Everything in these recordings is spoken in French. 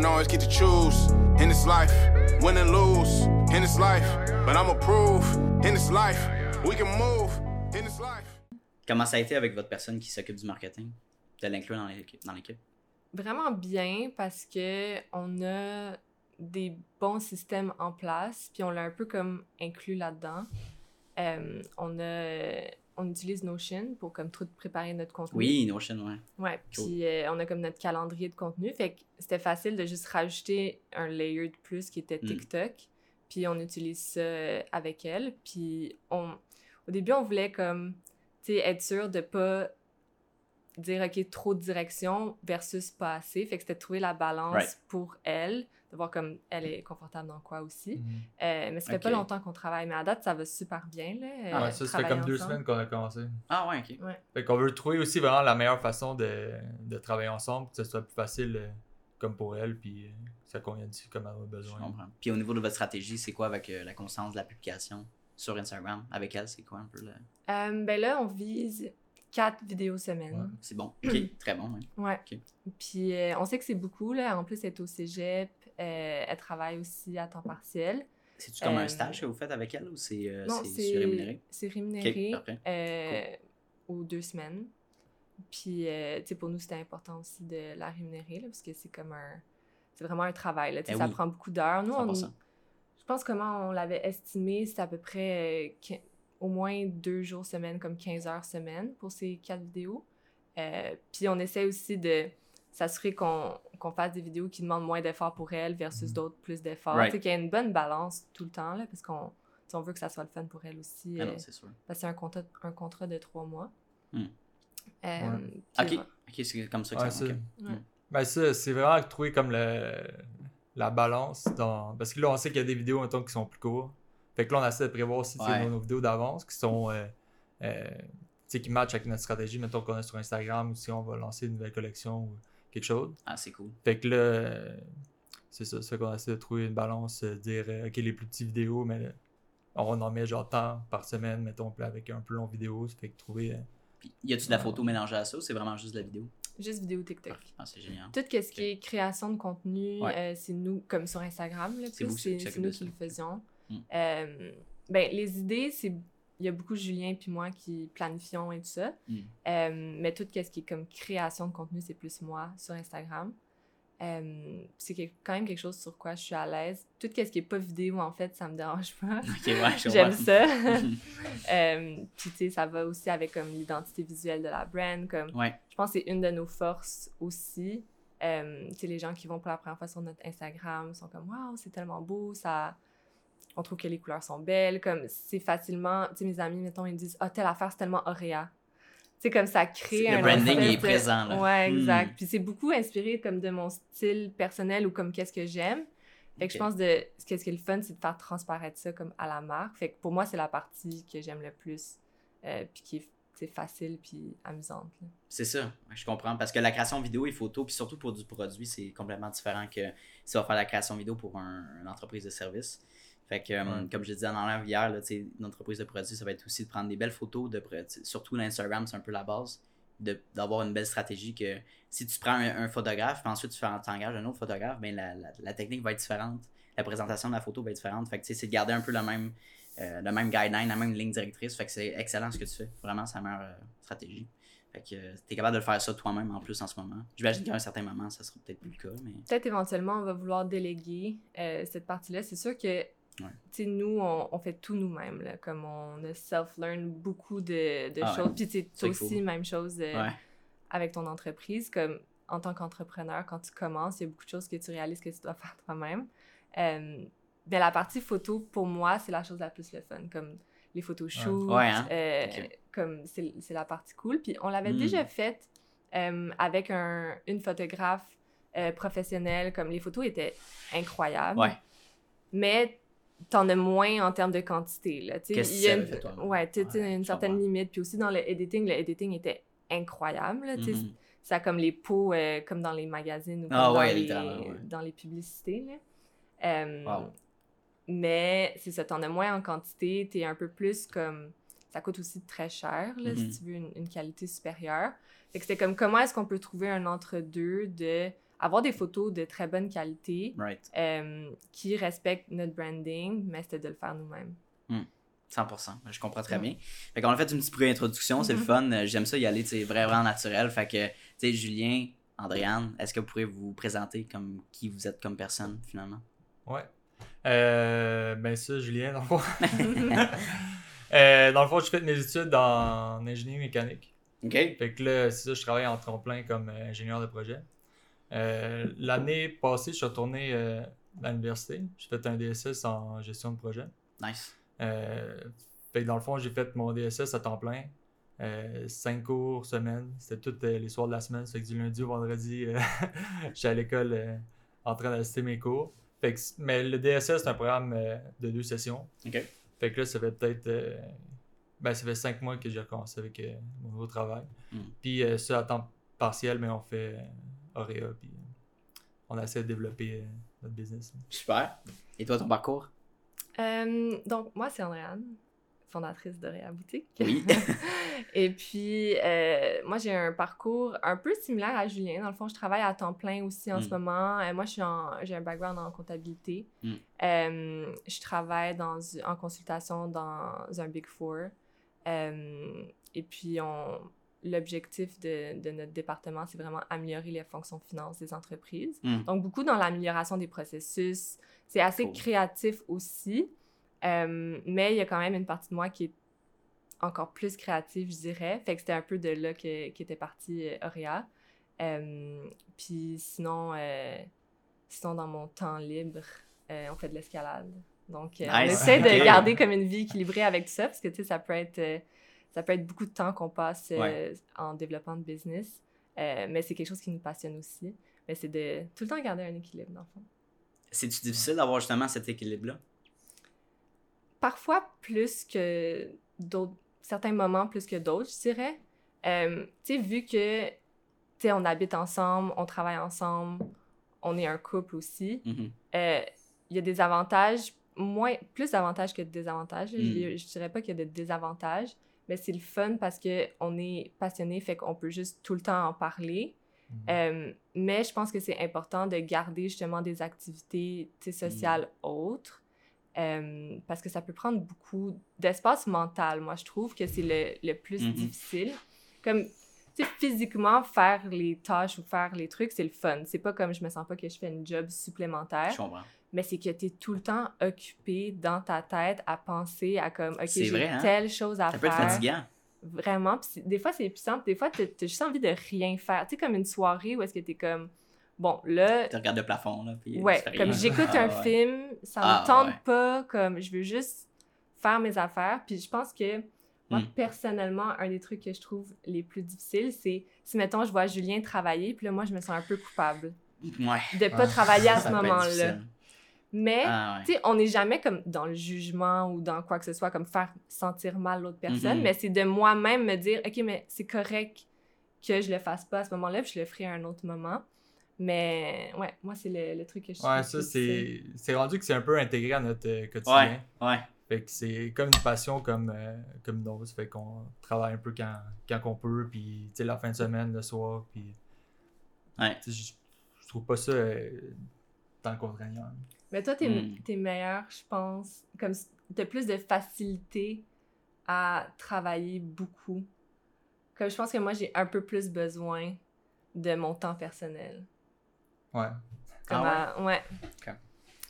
don't always get to choose in this life, win and lose in this life. But I'ma prove in this life, we can move in this life. Comment ça a été avec votre personne qui s'occupe du marketing? De l'inclure dans l'équipe? Dans l'équipe? Vraiment bien parce que on a des bons systèmes en place, puis on l'a un peu comme inclus là-dedans. Euh, on a on utilise Notion pour comme tout préparer notre contenu. Oui, Notion, ouais. Ouais, Cool. puis euh, on a comme notre calendrier de contenu, fait que c'était facile de juste rajouter un layer de plus qui était Mm. TikTok, puis on utilise ça euh, avec elle, puis on au début on voulait comme tu sais être sûr de pas dire OK trop de direction versus pas assez, fait que c'était trouver la balance Right. pour elle, de voir comme elle est confortable dans quoi aussi. Mhm. Euh, mais ça fait pas longtemps qu'on travaille, mais à date ça va super bien là. Ah, euh, ouais, ça, ça fait comme deux semaines qu'on a commencé. Ah, ouais, ok. Fait qu'on veut trouver aussi vraiment la meilleure façon de, de travailler ensemble, que ce soit plus facile euh, comme pour elle, puis que ça convienne aussi comme elle a Je besoin. comprends. Puis au niveau de votre stratégie, c'est quoi avec euh, la constance de la publication sur Instagram? Avec elle, c'est quoi un peu le. Euh, ben là on vise quatre vidéos semaine. Ouais. C'est bon. Ok, très bon. ouais. Ouais. Ok. Puis euh, on sait que c'est beaucoup, là. En plus, elle est au cégep. Euh, elle travaille aussi à temps partiel. C'est-tu comme Euh, un stage que vous faites avec elle ou c'est euh, c'est c'est c'est rémunéré? C'est rémunéré Ok, parfait. euh, aux deux semaines. Puis, euh, tu sais, pour nous, c'était important aussi de la rémunérer, là, parce que c'est comme un... C'est vraiment un travail, là. Eh ça oui. prend beaucoup d'heures. Nous, on- 100%. je pense comment on l'avait estimé, c'était à peu près euh, au moins deux jours semaine, comme 15 heures semaine pour ces quatre vidéos. Euh, puis on essaie aussi de s'assurer qu'on qu'on fasse des vidéos qui demandent moins d'efforts pour elle versus Mhm. d'autres plus d'efforts. Right. Tu sais, qu'il y ait une bonne balance tout le temps, là, parce qu'on on veut que ça soit le fun pour elle aussi. Ah euh, non, c'est sûr. parce que c'est un contrat, un contrat de trois mois. Hmm. Euh, Ouais. Ok, ok, c'est comme ça que Ouais, ça. ça. ok. Ouais. Ben ça, c'est vraiment de trouver comme le, la balance dans... Parce que là, on sait qu'il y a des vidéos, mettons, qui sont plus courtes. Fait que là, on essaie de prévoir si c'est Ouais. nos, nos vidéos d'avance qui sont... euh, euh, tu sais, qui matchent avec notre stratégie, mettons qu'on est sur Instagram ou si on va lancer une nouvelle collection ou quelque chose. Ah, c'est cool. Fait que là, euh, c'est ça, c'est qu'on essaie de trouver une balance, euh, dire, euh, ok, les plus petites vidéos, mais on en met genre tant par semaine, mettons, puis avec un plus long vidéo, ça fait que trouver... Puis, y a-tu de la photo mélangée à ça ou c'est vraiment juste de la vidéo? Juste vidéo TikTok. Parfait. Ah, c'est génial. Tout ce qui est création de contenu, Ouais. euh, c'est nous, comme sur Instagram, là, C'est nous qui le faisions. Mm. Euh, ben, les idées, c'est il y a beaucoup Julien puis moi qui planifions et tout ça. Mm. Euh, mais tout ce qui est comme création de contenu, c'est plus moi sur Instagram. Euh, c'est quand même quelque chose sur quoi je suis à l'aise. Tout ce qui est pas vidéo, en fait, ça me dérange pas. Ok, ouais, J'aime ça. Euh, puis, tu sais, ça va aussi avec comme l'identité visuelle de la brand. Comme, Ouais, je pense que c'est une de nos forces aussi. Euh, tu sais, les gens qui vont pour la première fois sur notre Instagram sont comme Waouh, c'est tellement beau, ça. On trouve que les couleurs sont belles. Comme, c'est facilement. Tu sais, mes amis, mettons, ils me disent Ah, telle affaire, c'est tellement Auréa. Tu sais, comme ça crée C'est- un. le branding est de- présent, là. Ouais, Hmm. exact. Puis c'est beaucoup inspiré comme de mon style personnel ou comme qu'est-ce que j'aime. Fait que je pense de ce qui est le fun, c'est de faire transparaître ça comme à la marque. Fait que pour moi, c'est la partie que j'aime le plus, euh, puis qui est sais, facile puis amusante. C'est ça, je comprends. Parce que la création vidéo et photo, puis surtout pour du produit, c'est complètement différent que si tu vas faire la création vidéo pour un- une entreprise de service. Fait que, euh, Ouais. comme je disais en enlève hier, là, une entreprise de produit, ça va être aussi de prendre des belles photos, de, surtout l'Instagram, c'est un peu la base, de- d'avoir une belle stratégie que si tu prends un, un photographe, puis ensuite tu fais- t'engages un autre photographe, ben la, la- la technique va être différente, la présentation de la photo va être différente. Fait que tu sais, c'est de garder un peu le même, euh, le même guideline, la même ligne directrice. Fait que c'est excellent ce que tu fais. Vraiment, c'est la meilleure euh, stratégie. Fait que euh, t'es capable de le faire ça toi-même en plus en ce moment. J'imagine qu'à un certain moment, ça sera peut-être plus le cas, mais. Peut-être éventuellement, on va vouloir déléguer euh, cette partie-là. C'est sûr que, tu sais, nous, on, on fait tout nous-mêmes. Comme on a self-learn beaucoup de, de Ah ouais. choses. Puis, tu sais, C'est aussi, même chose euh, Ouais. avec ton entreprise. Comme en tant qu'entrepreneur, quand tu commences, il y a beaucoup de choses que tu réalises que tu dois faire toi-même. Euh, mais la partie photo, pour moi, c'est la chose la plus le fun. Comme les photoshoots, Ouais, hein? euh, comme c'est la partie cool. Puis on l'avait Hmm. déjà faite avec un, une photographe professionnelle. Comme les photos étaient incroyables. Ouais. Mais t'en as moins en termes de quantité. Là. Qu'est-ce que une- fait toi-même? Ouais, tu Ouais, une certaine comprends. limite. Puis aussi dans le editing, le editing était incroyable. là. Mhm. Ça a comme les pots euh, comme dans les magazines ou Ah dans, ouais, les, ouais. dans les publicités. Là. Euh, Wow. Mais c'est ça, t'en as moins en quantité, t'es un peu plus comme... Ça coûte aussi très cher, là, si tu veux une, une qualité supérieure. Fait que c'était comme, comment est-ce qu'on peut trouver un entre-deux de avoir des photos de très bonne qualité Right. euh, qui respectent notre branding, mais c'était de le faire nous-mêmes. 100%. Je comprends très bien. Fait qu'on a fait une petite pré-introduction, c'est le Mhm. fun. J'aime ça y aller, c'est vraiment naturel. Fait que, tu sais, Julien, Andréane, est-ce que vous pourrez vous présenter comme qui vous êtes comme personne, finalement? Ouais. Euh, ben ça, Julien, dans le fond. Euh, dans le fond, j'ai fait mes études en ingénierie mécanique. OK? Fait que là, c'est ça, je travaille en tremplin comme ingénieur de projet. Euh, L'année passée, je suis retourné euh, à l'université. J'ai fait un DSS en gestion de projet. Nice. Euh, fait que dans le fond, j'ai fait mon DSS à temps plein. Cinq cours semaine. C'était tous les soirs de la semaine. Fait que du lundi au vendredi, j'étais à l'école en train d'assister mes cours. Fait que, mais le DSS, c'est un programme de deux sessions. OK. Fait que là, ça fait peut-être. ben, ça fait cinq mois que j'ai recommencé avec euh, mon nouveau travail. Mm. Puis euh, ça, à temps partiel, mais on fait euh, Auréa. Puis euh, on essaie de développer euh, notre business. Super. Et toi, ton parcours? Euh, donc, moi, c'est Andréane, fondatrice de Réa Boutique. Oui. Et puis, euh, moi, j'ai un parcours un peu similaire à Julien. Dans le fond, je travaille à temps plein aussi en Mm. ce moment. Euh, moi, je suis en- j'ai un background en comptabilité. Mm. Euh, je travaille dans, en consultation dans un Big Four. Euh, et puis, on, l'objectif de, de notre département, c'est vraiment améliorer les fonctions finances des entreprises. Mm. Donc, beaucoup dans l'amélioration des processus. C'est assez Cool. créatif aussi. Euh, mais il y a quand même une partie de moi qui est encore plus créative, je dirais. Fait que c'était un peu de là que, qu'était partie euh, Auréa. Euh, puis sinon, sinon, dans mon temps libre, on fait de l'escalade. Donc, on Nice. de garder comme une vie équilibrée avec tout ça, parce que, tu sais, ça peut être... ça peut être beaucoup de temps qu'on passe euh, Ouais. en développement de business, Euh, mais c'est quelque chose qui nous passionne aussi. Mais c'est de tout le temps garder un équilibre, dans le fond. C'est-tu difficile d'avoir justement cet équilibre-là? parfois plus que d'autres, certains moments plus que d'autres, je dirais. Euh, tu sais, vu que, tu sais, on habite ensemble, on travaille ensemble, on est un couple aussi, Mhm. euh, il y a des avantages, moins, plus d'avantages que de désavantages. Mm. Je, je dirais pas qu'il y a de désavantages, mais c'est le fun parce que on est passionné, fait qu'on peut juste tout le temps en parler. Mhm. Euh, mais je pense que c'est important de garder justement des activités tu sais, sociales autres euh, parce que ça peut prendre beaucoup d'espace mental. Moi, je trouve que c'est le, le plus Mhm. difficile. Comme, tu sais, physiquement, faire les tâches ou faire les trucs, c'est le fun. C'est pas comme je me sens pas que je fais une job supplémentaire, Je comprends. Mais c'est que tu es tout le temps occupé dans ta tête à penser à comme, OK, j'ai hein? telle chose à Ça peut être faire. fatigant. Vraiment. Des fois, c'est épuisant. puis Des fois, t'as t'as juste envie de rien faire. Tu sais, comme une soirée où est-ce que t'es comme, bon, là, Tu regardes le plafond, là, puis ouais, tu comme j'écoute Ah, un ouais. film, ça Ah, me tente ouais. pas, comme je veux juste faire mes affaires. Puis je pense que moi, Hmm. personnellement, un des trucs que je trouve les plus difficiles, c'est si, mettons, je vois Julien travailler, puis là, moi, je me sens un peu coupable Ouais. de pas Ah, travailler à ce Ça moment-là. Mais Ah, ouais. tu sais, on n'est jamais comme dans le jugement ou dans quoi que ce soit, comme faire sentir mal l'autre personne, Mhm. mais c'est de moi-même me dire, OK, mais c'est correct que je le fasse pas à ce moment-là, puis je le ferai à un autre moment. Mais ouais, moi, c'est le, le truc que je Ouais, ça, c'est c'est rendu que c'est un peu intégré à notre euh, quotidien. ouais. Fait que c'est comme une passion comme, euh, comme une autre. Fait qu'on travaille un peu quand, quand on peut, puis tu sais, la fin de semaine, le soir, puis Ouais. tu sais, je je trouve pas ça euh, tant contraignant. Mais toi, t'es Hmm. es meilleur, je pense, comme s- t'as plus de facilité à travailler beaucoup. Comme je pense que moi, j'ai un peu plus besoin de mon temps personnel. Ouais. Comme Ah à- ouais?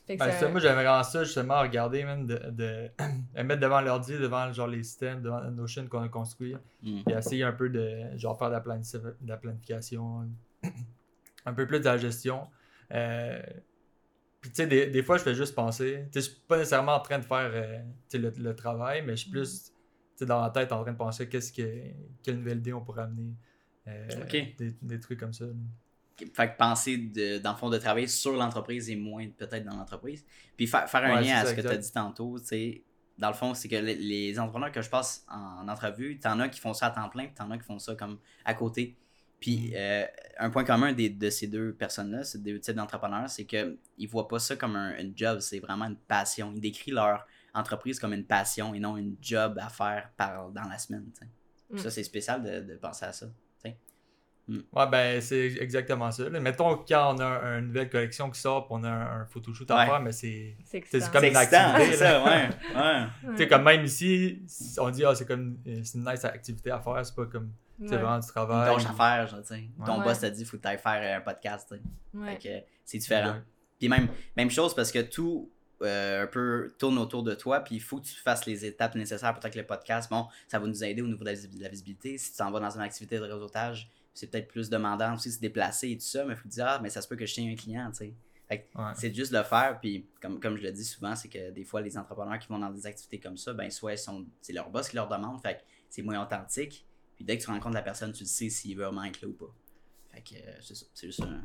Fait que Ben, c'est ça, moi, j'aimerais vraiment ça, justement, regarder, même, de, de, de mettre devant l'ordi, devant genre les systèmes, devant Notion qu'on a construit, Mm. puis essayer un peu de, genre, faire de la, planifi- de la planification, un peu plus de la gestion. Euh, puis, tu sais, des, des fois, je fais juste penser, tu sais, je suis pas nécessairement en train de faire, euh, le, le travail, mais je suis plus, tu sais, dans la tête en train de penser qu'est-ce que, quelle nouvelle idée on pourrait amener. Euh, des, des trucs comme ça. là. Fait que penser, de, dans le fond, de travailler sur l'entreprise et moins peut-être dans l'entreprise. Puis fa- faire un Ouais, lien à ça, ce que tu as dit tantôt, tu sais, dans le fond, c'est que les, les entrepreneurs que je passe en, entrevue, t'en as qui font ça à temps plein, puis t'en as qui font ça comme à côté. Puis euh, un point commun des- de ces deux personnes-là, ces deux types d'entrepreneurs, c'est qu'ils ne voient pas ça comme un, une job, c'est vraiment une passion. Ils décrivent leur entreprise comme une passion et non une job à faire par, dans la semaine. Mm. Ça, c'est spécial de, de penser à ça. sais. Ouais, ben c'est exactement ça. là. Mettons quand on a un- une nouvelle collection qui sort, on a un, un photoshoot à Ouais. faire, mais c'est. Comme C'est une excitant, activité, ça, ouais. ouais. Tu Ouais. sais, comme même ici, on dit, ah, c'est comme. euh, C'est une nice activité à faire, c'est pas comme. C'est Ouais. vraiment du Une travail. tâche à faire, genre, tu sais. Ton Ouais. boss t'a dit, faut que tu ailles faire un podcast, tu sais. Fait que c'est différent. Puis même, même chose parce que tout euh, un peu tourne autour de toi, puis il faut que tu fasses les étapes nécessaires pour que le podcast, bon, ça va nous aider au niveau de la, visi- de la visibilité. Si tu t'en vas dans une activité de réseautage, c'est peut-être plus demandant aussi de se déplacer et tout ça, mais il faut te dire, ah, mais ça se peut que je tienne un client, tu sais. Fait que Ouais. c'est juste de le faire, puis comme, comme je le dis souvent, c'est que des fois, les entrepreneurs qui vont dans des activités comme ça, ben soit ils sont, c'est leur boss qui leur demande, fait que c'est moins authentique. Puis dès que tu rencontres la personne, tu le sais s'il veut vraiment être là ou pas. Fait que euh, c'est ça, c'est juste un...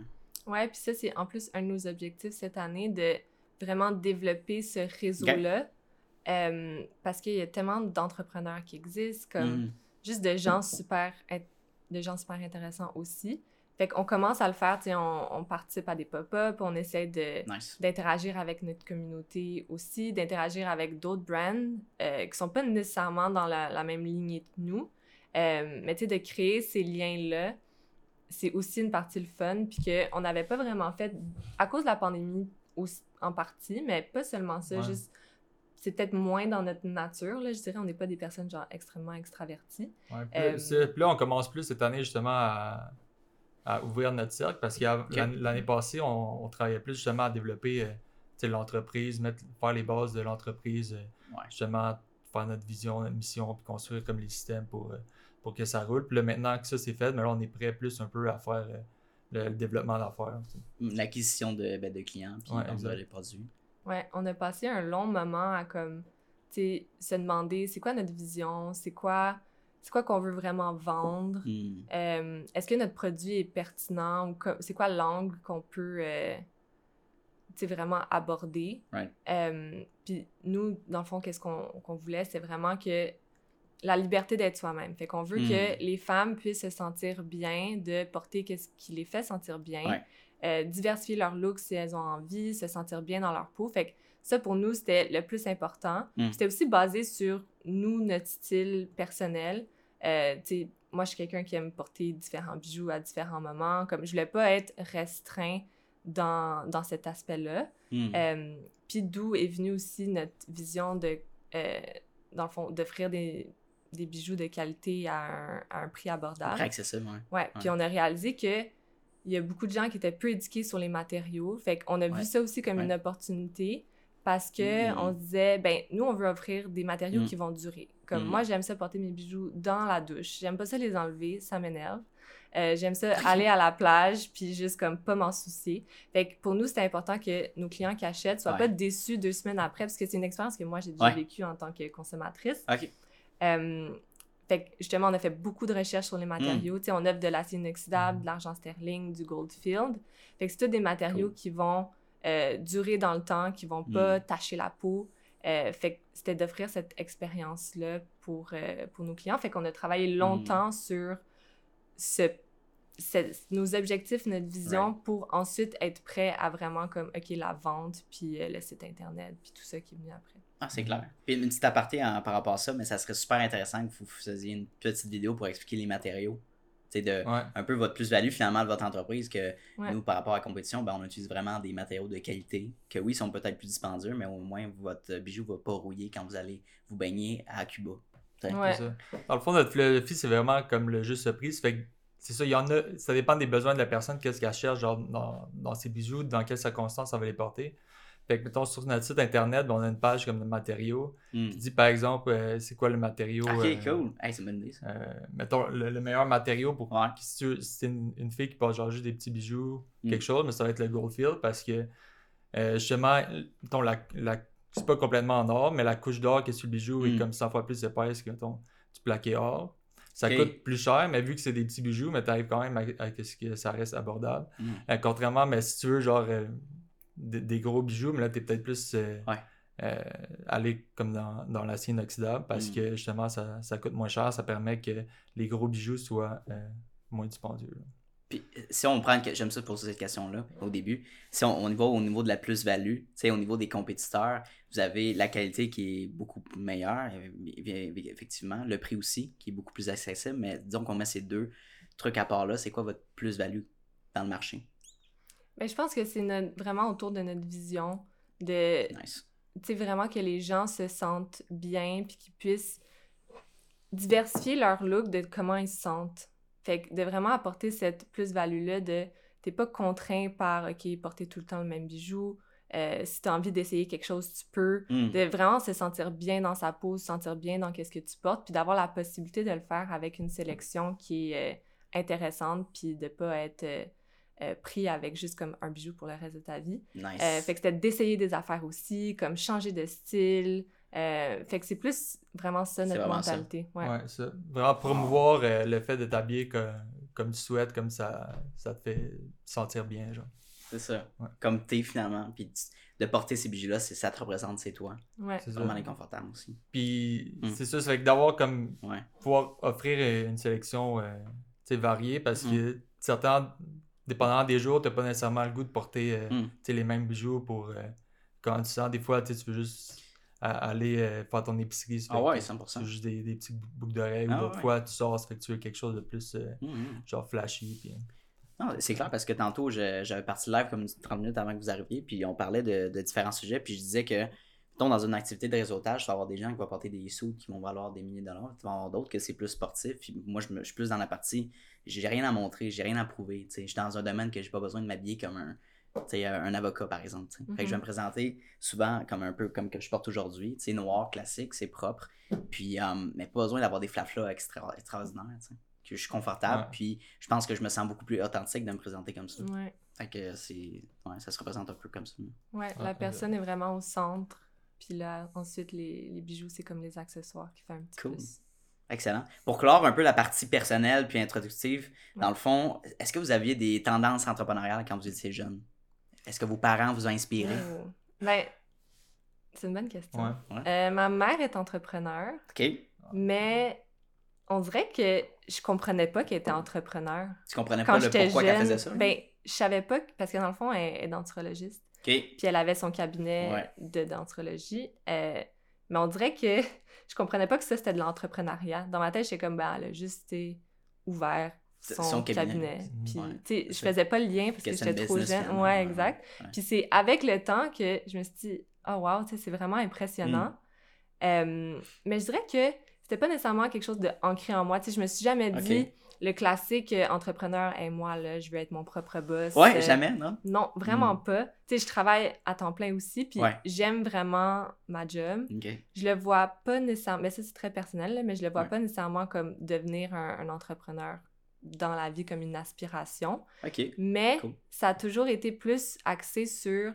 Ouais, puis ça, c'est en plus un de nos objectifs cette année de vraiment développer ce réseau-là. Euh, parce qu'il y a tellement d'entrepreneurs qui existent, comme Mm. juste de gens super, de gens super intéressants aussi. Fait qu'on commence à le faire, tu sais, on, on participe à des pop-up, on essaie Nice. d'interagir avec notre communauté aussi, d'interagir avec d'autres brands euh, qui sont pas nécessairement dans la, la même lignée que nous. Euh, mais tu sais, de créer ces liens-là, c'est aussi une partie le fun, puis qu'on n'avait pas vraiment fait, à cause de la pandémie aussi, en partie, mais pas seulement ça, Ouais. juste, c'est peut-être moins dans notre nature, là, je dirais, on n'est pas des personnes genre extrêmement extraverties. Ouais, puis, là, Euh, là, on commence plus cette année justement à, à ouvrir notre cercle parce que l'année passée, on, on travaillait plus justement à développer euh, tu sais, l'entreprise, mettre, faire les bases de l'entreprise, euh, Ouais. justement faire notre vision, notre mission, puis construire comme les systèmes pour, euh, pour que ça roule. Puis là, maintenant que ça c'est fait, mais là, on est prêt plus un peu à faire euh, le, le développement d'affaires. sais. L'acquisition de, ben, de clients, puis Ouais, les produits. Ouais, on a passé un long moment à comme, tu sais, se demander c'est quoi notre vision, c'est quoi, c'est quoi qu'on veut vraiment vendre, Mm. Euh, est-ce que notre produit est pertinent? Ou c'est quoi l'angle qu'on peut, euh, vraiment aborder. Right. Euh, Puis nous, dans le fond, qu'est-ce qu'on voulait, c'est vraiment que la liberté d'être soi-même. Fait qu'on veut Mm. que les femmes puissent se sentir bien, de porter qu'est-ce qui les fait sentir bien, Ouais. euh, diversifier leur look si elles ont envie, se sentir bien dans leur peau. Fait que ça, pour nous, c'était le plus important. Mm. C'était aussi basé sur nous, notre style personnel. Euh, moi, je suis quelqu'un qui aime porter différents bijoux à différents moments. Comme je voulais pas être restreint dans, dans cet aspect-là. Mm. Euh, Puis d'où est venue aussi notre vision de, euh, dans le fond, d'offrir des, des bijoux de qualité à un, à un prix abordable. Très accessible, ouais. Ouais, puis on a réalisé que il y a beaucoup de gens qui étaient peu éduqués sur les matériaux. Fait qu'on a Ouais. vu ça aussi comme Ouais. une opportunité parce que Mhm. on se disait, ben, nous, on veut offrir des matériaux Mhm. qui vont durer. Comme Mhm. moi, j'aime ça porter mes bijoux dans la douche. J'aime pas ça les enlever, ça m'énerve. Euh, j'aime ça aller à la plage puis juste comme pas m'en soucier. Fait que pour nous, c'était important que nos clients qui achètent soient Ouais. pas déçus deux semaines après parce que c'est une expérience que moi, j'ai déjà Ouais. vécue en tant que consommatrice. Ok. Euh, fait que justement, on a fait beaucoup de recherches sur les matériaux. Hmm. Tu sais, on offre de l'acier inoxydable, de l'argent sterling, du Goldfield. Fait que c'est tous des matériaux Cool. qui vont euh, durer dans le temps, qui vont pas Hmm. tacher la peau. Euh, fait que c'était d'offrir cette expérience-là pour, euh, pour nos clients. Fait qu'on a travaillé longtemps Hmm. sur ce, ce- nos objectifs, notre vision pour ensuite être prêt à vraiment comme, OK, la vente, puis euh, le site Internet, puis tout ça qui est venu après. Ah, c'est clair. Puis une petite aparté en- par rapport à ça, mais ça serait super intéressant que vous faisiez une petite vidéo pour expliquer les matériaux. Tu sais, de Ouais. un peu votre plus-value finalement de votre entreprise que Ouais. nous, par rapport à la compétition, ben, on utilise vraiment des matériaux de qualité que oui, sont peut-être plus dispendieux, mais au moins votre bijou va pas rouiller quand vous allez vous baigner à Cuba. Ouais. C'est ça. Dans le fond, notre philosophie, c'est vraiment comme le juste prix. Ça fait que c'est ça, il y en a, ça dépend des besoins de la personne, qu'est-ce qu'elle cherche genre, dans, dans ses bijoux, dans quelles circonstances elle va les porter. Fait que, mettons, sur notre site internet, ben, on a une page comme de matériaux Hmm. qui dit, par exemple, euh, c'est quoi le matériau. Ok, euh, cool. Hey, c'est une ça. euh, mettons, le, le meilleur matériau pour. Ouais. Si, c'est une, une fille qui porte genre juste des petits bijoux, Mm. quelque chose, mais ça va être le Goldfield parce que, justement, mettons, la, la, c'est pas complètement en or, mais la couche d'or qui est sur le bijou est Mm. comme 100 fois plus épaisse que mettons, du plaqué or. Ça coûte plus cher, mais vu que c'est des petits bijoux, mais t'arrives quand même à, à ce que ça reste abordable. Mm. Euh, contrairement, mais si tu veux, genre, euh, des, des gros bijoux, mais là, t'es peut-être plus euh, Ouais. euh, aller comme dans, dans l'acier inoxydable parce Mm. que justement, ça, ça coûte moins cher, ça permet que les gros bijoux soient moins dispendieux. là. Puis, euh, si on prend, j'aime ça poser cette question-là au début, si on, on y va au niveau de la plus-value, tu sais, au niveau des compétiteurs, vous avez la qualité qui est beaucoup meilleure, euh, bien- effectivement, le prix aussi, qui est beaucoup plus accessible, mais disons qu'on met ces deux truc à part là, c'est quoi votre plus-value dans le marché? Ben, je pense que c'est notre- vraiment autour de notre vision, de, Nice. vraiment que les gens se sentent bien, puis qu'ils puissent diversifier leur look de comment ils se sentent. Fait que de vraiment apporter cette plus-value-là de t'es pas contraint par, OK, porter tout le temps le même bijou. Euh, si t'as envie d'essayer quelque chose, tu peux. Hmm. De vraiment se sentir bien dans sa peau, se sentir bien dans qu'est-ce que tu portes, puis d'avoir la possibilité de le faire avec une sélection qui est euh, intéressante, puis de pas être euh, pris avec juste comme un bijou pour le reste de ta vie. Nice. Fait que c'était d'essayer des affaires aussi, comme changer de style. Euh, fait que c'est plus vraiment ça notre vraiment ça. mentalité. Ouais. Ouais, ça. Vraiment promouvoir euh, le fait de t'habiller comme, comme tu souhaites, comme ça, ça te fait sentir bien, genre. C'est ça. Ouais. Comme t'es finalement. Puis de porter ces bijoux-là, c'est ça te représente, c'est toi. Ouais. C'est. Vraiment inconfortable aussi. Puis Mm. c'est ça, c'est fait que d'avoir comme Ouais. pouvoir offrir euh, une sélection euh, tu sais, variée parce Mm. que certains, dépendant des jours, t'as pas nécessairement le goût de porter euh, Mm. tu sais, les mêmes bijoux pour euh, quand tu sens des fois tu sais, tu veux juste aller euh, faire ton épicerie. Ah ouais, que 100%. C'est juste des, des petits bou- boucles d'oreilles Ah ou d'autres ouais. fois tu sors, ça fait que tu veux quelque chose de plus euh, Hmm, hmm. genre flashy. Puis... Non, c'est clair parce que tantôt, j'avais parti live comme 30 minutes avant que vous arriviez, puis on parlait de, de différents sujets, puis je disais que, dans une activité de réseautage, tu vas avoir des gens qui vont porter des sous qui vont valoir des milliers de dollars, tu vas avoir d'autres que c'est plus sportif, puis moi, je, me- je suis plus dans la partie, j'ai rien à montrer, j'ai rien à prouver, je suis dans un domaine que j'ai pas besoin de m'habiller comme un, un avocat, par exemple. Fait que je vais me présenter souvent comme un peu comme que je porte aujourd'hui, noir, classique, c'est propre, puis, euh, mais pas besoin d'avoir des flaflas extra, extraordinaires. Que je suis confortable, Ouais. puis je pense que je me sens beaucoup plus authentique de me présenter comme ça. Ouais. Fait que c'est. Ouais, ça se représente un peu comme ça. Ouais, Ah, la ok. personne est vraiment au centre. Puis là, ensuite, les, les bijoux, c'est comme les accessoires qui font un petit Cool. plus. Excellent. Pour clore un peu la partie personnelle puis introductive, dans le fond, est-ce que vous aviez des tendances entrepreneuriales quand vous étiez jeune? Est-ce que vos parents vous ont inspiré? Oh. Ben, c'est une bonne question. Ouais. Euh, ma mère est entrepreneur, OK. mais on dirait que je comprenais pas qu'elle était entrepreneur. Tu comprenais Quand pas le j'étais pourquoi qu'elle jeune, faisait ça? ben, je savais pas, que- parce que dans le fond, elle est denturologiste. OK. Puis elle avait son cabinet Ouais. de denturologie. euh, mais on dirait que je comprenais pas que ça, c'était de l'entrepreneuriat. Dans ma tête, j'étais comme, ben, elle a juste été ouvert son, Son cabinet. cabinet. Puis, Ouais, tu sais, c'est je faisais pas le lien parce que j'étais trop jeune. finalement. Ouais, exact. Ouais. Puis c'est avec le temps que je me suis dit, oh wow, tu sais, c'est vraiment impressionnant. Mm. Euh, mais je dirais que c'était pas nécessairement quelque chose de ancré en moi. Tu sais, je me suis jamais dit le classique euh, entrepreneur, et moi, là, je veux être mon propre boss. Ouais, Euh, jamais, non? Non, vraiment pas. Tu sais, je travaille à temps plein aussi, puis Ouais. j'aime vraiment ma job. OK. Je le vois pas nécessairement, mais ça c'est très personnel, là, mais je le vois Ouais. pas nécessairement comme devenir un, un entrepreneur dans la vie comme une aspiration. Mais Cool. ça a toujours été plus axé sur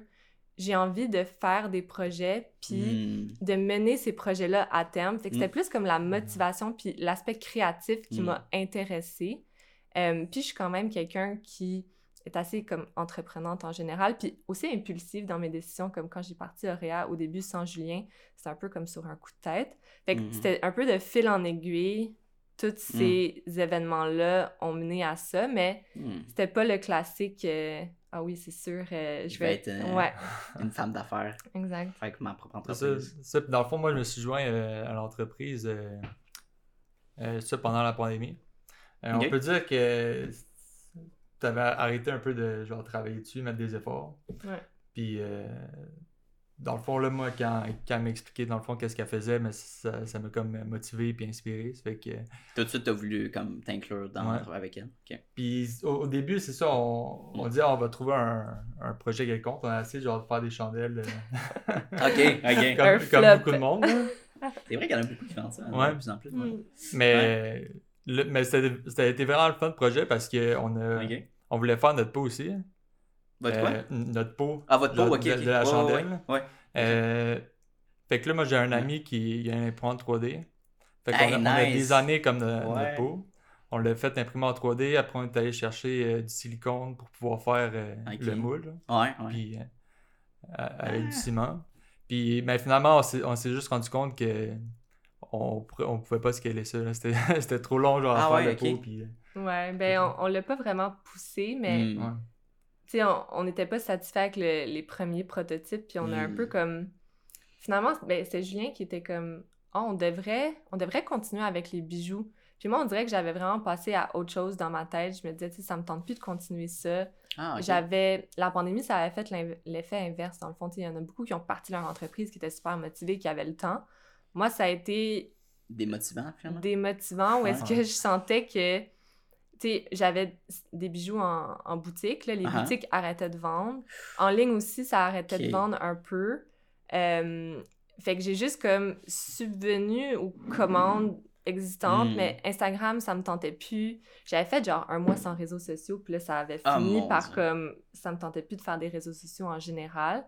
j'ai envie de faire des projets, puis Hmm. de mener ces projets-là à terme. Fait que c'était Mm. plus comme la motivation puis l'aspect créatif qui Mm. m'a intéressée. Euh, puis je suis quand même quelqu'un qui est assez comme entreprenante en général, puis aussi impulsive dans mes décisions, comme quand j'ai parti Auréa au début sans Julien, c'était un peu comme sur un coup de tête. Fait que c'était un peu de fil en aiguille. Tous ces événements-là ont mené à ça, mais Hmm. c'était pas le classique euh, ah oui, c'est sûr, euh, je Je vais être. euh, Ouais, Une femme d'affaires. exact. Avec ma propre ça, entreprise. ça. Dans le fond, moi, je me suis joint euh, à l'entreprise euh, euh, ça pendant la pandémie. Euh. On peut dire que tu avais arrêté un peu de genre, travailler dessus, mettre des efforts. Ouais. Puis, euh, dans le fond, là, moi, quand, quand elle m'a expliqué, dans le fond, qu'est-ce qu'elle faisait, mais ça ça m'a comme motivé puis inspiré. Ça fait que... Tout de suite, t'as voulu comme t'inclure dans Ouais. avec elle. Puis au, au début, c'est ça, on, on dit ah, on va trouver un, un projet quelconque. On a essayé genre de faire des chandelles euh, OK, OK. Un comme, comme beaucoup de monde. C'est vrai qu'il y en a beaucoup qui font ça. hein, Ouais. De plus en plus. ouais. Mm. Mais, le- mais c'était vraiment le fun de projet parce qu'on a on voulait faire notre peau aussi. Votre quoi? Euh, notre peau. Ah, votre peau, de- OK, de- la chandelle. Ouais, ouais. Euh, fait que là, moi, j'ai un ami qui il a une imprimante 3D. Fait qu'on Hey, a, des années comme de- Ouais. notre peau. On l'a fait imprimer en 3D. Après, on est allé chercher euh, du silicone pour pouvoir faire euh, le moule. Ouais, ouais. Puis, euh, avec du ciment. Puis, mais finalement, on s'est, on s'est juste rendu compte que on, on pouvait pas scaler ça. C'était, c'était trop long, genre, à Ah faire ouais, le ok. pot. Puis, Ouais, ben on, on l'a pas vraiment poussé, mais Mm. Tu sais, on n'était pas satisfait avec le- les premiers prototypes, puis on a un Mm. peu comme. Finalement, ben, c'est Julien qui était comme Ah, on, devrait, on devrait continuer avec les bijoux. Puis moi, on dirait que j'avais vraiment passé à autre chose dans ma tête. Je me disais, tu sais, ça me tente plus de continuer ça. Ah. J'avais. La pandémie, ça avait fait l'effet inverse. Dans le fond, il y en a beaucoup qui ont parti leur entreprise, qui étaient super motivés, qui avaient le temps. Moi, ça a été Démotivant, finalement. démotivant où est-ce Ouais. que je sentais que. Tu sais, j'avais des bijoux en, en boutique. Là. Les boutiques arrêtaient de vendre. En ligne aussi, ça arrêtait de vendre un peu. Euh, fait que j'ai juste comme subvenu aux commandes existantes, Mm. mais Instagram, ça me tentait plus. J'avais fait genre un mois sans réseaux sociaux, puis là, ça avait Ah, fini par Dieu. comme ça me tentait plus de faire des réseaux sociaux en général.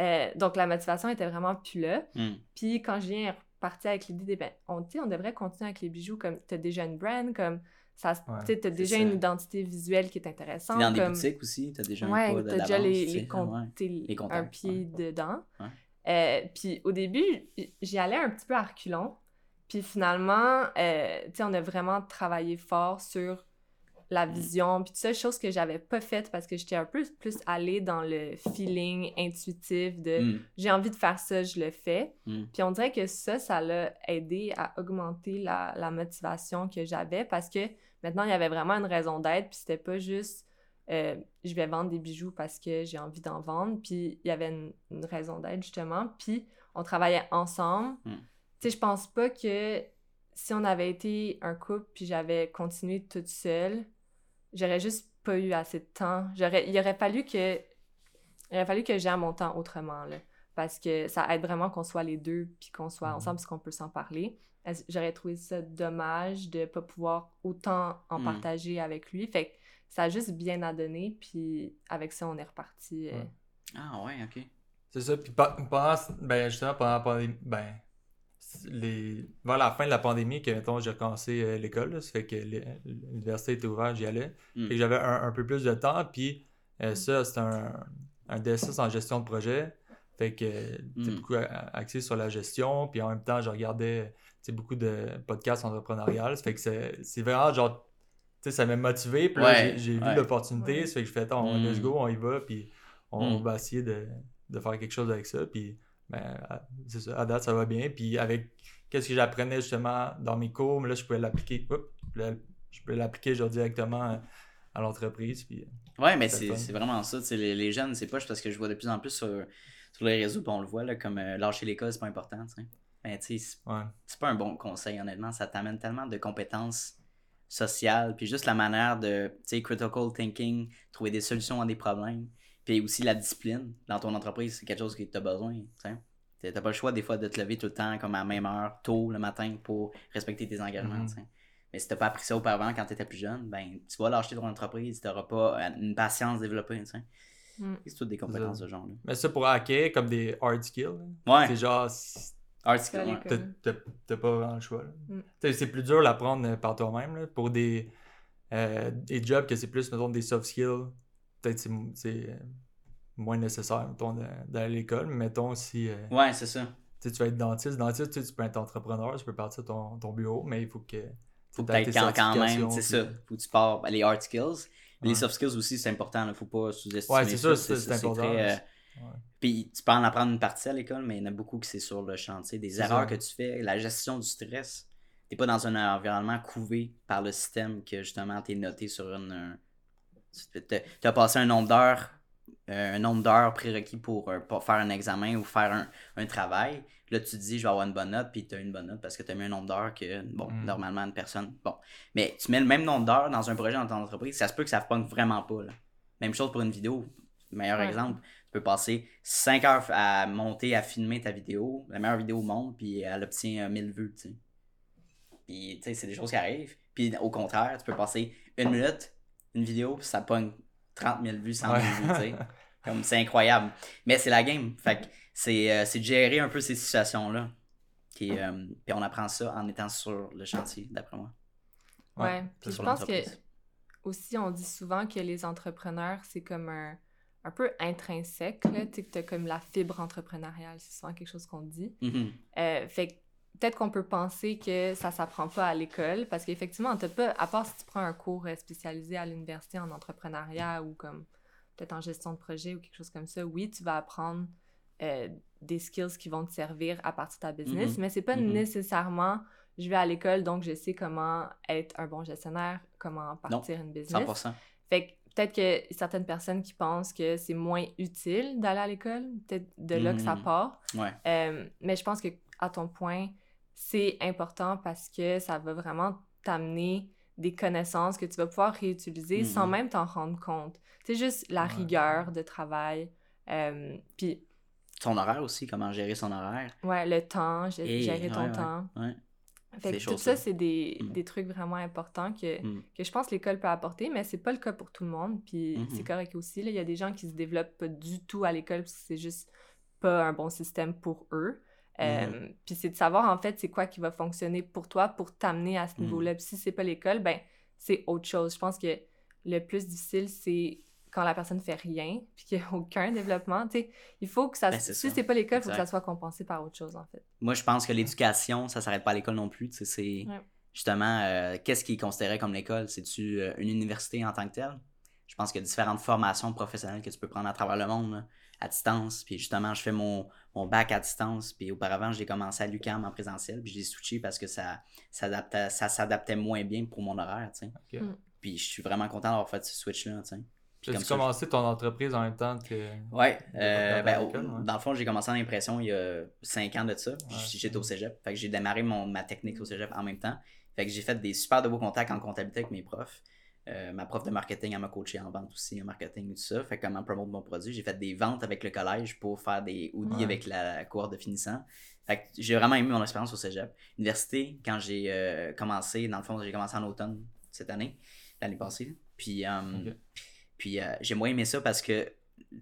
Euh, donc la motivation était vraiment plus là. Hmm. Puis quand je viens repartir avec l'idée, ben, on, on devrait continuer avec les bijoux comme tu as déjà une brand, comme ça, Ouais, tu as déjà ça. une identité visuelle qui est intéressante. dans des comme... boutiques aussi, t'as déjà Ouais, un pas t'as déjà les, les, un pied dedans. Euh, puis au début, j'y allais un petit peu à reculons. Puis finalement, euh, tu sais, on a vraiment travaillé fort sur la Mm. vision, puis tout ça, chose que j'avais pas faite parce que j'étais un peu plus allée dans le feeling intuitif de Hmm. j'ai envie de faire ça, je le fais. Mm. Puis on dirait que ça, ça l'a aidé à augmenter la, la motivation que j'avais parce que maintenant, il y avait vraiment une raison d'être, puis c'était pas juste euh, je vais vendre des bijoux parce que j'ai envie d'en vendre, puis il y avait une, une raison d'être justement, puis on travaillait ensemble. Mm. Tu sais, je pense pas que si on avait été un couple puis j'avais continué toute seule, j'aurais juste pas eu assez de temps. J'aurais, il aurait fallu que il aurait fallu que j'aie mon temps autrement, là. Parce que ça aide vraiment qu'on soit les deux, puis qu'on soit Mhm. ensemble, parce qu'on peut s'en parler. J'aurais trouvé ça dommage de pas pouvoir autant en Mhm. partager avec lui. Fait que ça a juste bien à donner, puis avec ça, on est reparti. euh. Ah ouais, ok. C'est ça. Puis pendant, ben, justement, pendant la pandémie, ben, les, vers la fin de la pandémie, que, mettons, j'ai recommencé euh, l'école, là, ça fait que l'université était ouverte, j'y allais. Hmm. Que j'avais un, un peu plus de temps, puis euh, Mm. ça, c'est un, un DSS en gestion de projet. Fait que c'est Mm. beaucoup axé sur la gestion, puis en même temps, je regardais beaucoup de podcasts entrepreneuriales. Ça fait que c'est c'est vraiment genre, tu sais, ça m'a motivé, puis Ouais, j'ai- j'ai vu ouais. l'opportunité, Ouais. ça fait que je fais, attends, Mm. let's go, on y va, puis on Mm. va essayer de, de faire quelque chose avec ça, puis ben, à- c'est ça, à date, ça va bien, puis avec qu'est-ce que j'apprenais justement dans mes cours, mais là, je pouvais l'appliquer, je peux l'appliquer genre directement à l'entreprise, puis Ouais, mais C'est c'est vraiment ça. Les, les jeunes, c'est pas parce que je vois de plus en plus sur, sur les réseaux, puis on le voit, là, comme euh, lâcher l'école, c'est pas important. Mais tu sais, c'est ouais. c'est pas un bon conseil, honnêtement. Ça t'amène tellement de compétences sociales, puis juste la manière de, tu sais, critical thinking, trouver des solutions à des problèmes, puis aussi la discipline dans ton entreprise, c'est quelque chose que tu as besoin, tu t'as pas le choix des fois de te lever tout le temps comme à la même heure, tôt le matin, pour respecter tes engagements, Mhm. tu. Mais si t'as pas appris ça auparavant quand t'étais plus jeune, ben tu vas lâcher ton entreprise, t'auras pas euh, une patience développée, tu. Mm. C'est toutes des compétences de ce genre-là. Mais ça pour hacker, comme des hard skills, là, Ouais, c'est genre, ouais. l'école. t'as t'as- t'as pas vraiment le choix. Mm. Tu C'est plus dur à l'apprendre euh, par toi-même. là. Pour des, euh, des jobs que c'est plus, mettons, des soft skills, peut-être c'est c'est, euh, moins nécessaire, mettons, d'aller à l'école. Mais mettons, si euh, Ouais, c'est ça. tu tu vas être dentiste, dentiste, tu tu peux être entrepreneur, tu peux partir ton, ton bureau, mais il faut que Faut peut-être tes quand, quand même, c'est ça. Faut que tu pars les hard skills. Ouais. Les soft skills aussi, c'est important. Là. Faut pas sous-estimer Ouais, c'est ça. c'est- c'est important. très, euh, Ouais. Puis tu peux en apprendre une partie à l'école, mais il y en a beaucoup qui c'est sur le chantier. Des C'est erreurs ça. que tu fais, la gestion du stress. T'es pas dans un environnement couvé par le système que justement t'es noté sur une. T'as- T'as passé un nombre d'heures, euh, un nombre d'heures prérequis pour, euh, pour faire un examen ou faire un, un travail. Là, tu te dis, je vais avoir une bonne note, puis tu as une bonne note parce que tu as mis un nombre d'heures que, bon, Mm. normalement, une personne. Bon. Mais tu mets le même nombre d'heures dans un projet dans ton entreprise, ça se peut que ça ne pogne vraiment pas. là. Même chose pour une vidéo. Meilleur Ouais. exemple, tu peux passer 5 heures à monter, à filmer ta vidéo. La meilleure vidéo monte, puis elle obtient euh, 1000 vues, tu sais. Puis, tu sais, c'est des choses qui arrivent. Puis, au contraire, tu peux passer une minute, une vidéo, puis ça pogne 30 000 vues, 100 000 vues, tu sais. Comme, c'est incroyable. Mais c'est la game. Fait que c'est euh, c'est de gérer un peu ces situations-là. Puis, euh, puis on apprend ça en étant sur le chantier, d'après moi. Ouais. Puis je pense que aussi, on dit souvent que les entrepreneurs, c'est comme un, un peu intrinsèque, là, tu sais, que t'as comme la fibre entrepreneuriale, c'est souvent quelque chose qu'on dit. Mhm. Euh, fait que peut-être qu'on peut penser que ça s'apprend pas à l'école, parce qu'effectivement, t'as pas, à part si tu prends un cours euh, spécialisé à l'université en entrepreneuriat ou comme peut-être en gestion de projet ou quelque chose comme ça, oui, tu vas apprendre euh, des skills qui vont te servir à partir de ta business, Mhm. mais c'est pas Mhm. nécessairement je vais à l'école donc je sais comment être un bon gestionnaire, comment partir une business. 100%. Fait que peut-être que certaines personnes qui pensent que c'est moins utile d'aller à l'école, peut-être de là que ça Mhm. part. Ouais. Euh, mais je pense que à ton point, c'est important parce que ça va vraiment t'amener des connaissances que tu vas pouvoir réutiliser sans Mhm. même t'en rendre compte. C'est juste la Ouais. rigueur de travail, euh, puis Son horaire aussi, comment gérer son horaire. ouais, le temps, Et- gérer ton ouais, temps. ouais. Fait Ces que tout ça, c'est des, Mm. des trucs vraiment importants que, Mm. que je pense que l'école peut apporter, mais c'est pas le cas pour tout le monde. Puis Mhm. c'est correct aussi. Il y a des gens qui se développent pas du tout à l'école parce que c'est juste pas un bon système pour eux. Euh, Mhm. puis c'est de savoir en fait c'est quoi qui va fonctionner pour toi pour t'amener à ce Mhm. niveau-là. Puis si c'est pas l'école, ben c'est autre chose. Je pense que le plus difficile, c'est quand la personne fait rien puis qu'il n'y a aucun développement. Tu sais, il faut que ça... Ben, si ça. c'est pas l'école, il faut que ça soit compensé par autre chose en fait. Moi, je pense que l'éducation, ça s'arrête pas à l'école non plus. tu sais, C'est Ouais. justement, euh, qu'est-ce qui est considéré comme l'école? C'est-tu euh, une université en tant que telle? Je pense qu'il y a différentes formations professionnelles que tu peux prendre à travers le monde, là, à distance. Puis justement, je fais mon, mon bac à distance. Puis auparavant, j'ai commencé à l'UQAM en présentiel. Puis j'ai switché parce que ça, s'adaptait- ça s'adaptait moins bien pour mon horaire. tu sais. Mm. Puis je suis vraiment content d'avoir fait ce switch-là. tu sais. Puis comme ça, je- commencé ton entreprise en même temps que. Ouais, euh, ben, au- ouais. dans le fond, j'ai commencé en impression il y a 5 ans de ça. J'étais au cégep. Fait que j'ai démarré mon, ma technique au cégep en même temps. Fait que j'ai fait des super de beaux contacts en comptabilité avec mes profs. Euh, ma prof de marketing, elle m'a coaché en vente aussi, en marketing et tout ça. Fait comment promouvoir mon produit. J'ai fait des ventes avec le collège pour faire des hoodies Ouais. avec la cohorte de finissants. Fait que j'ai vraiment aimé mon expérience au cégep. Université, quand j'ai euh, commencé, dans le fond, j'ai commencé en automne cette année, l'année passée. Puis, euh, puis j'ai moins aimé ça parce que,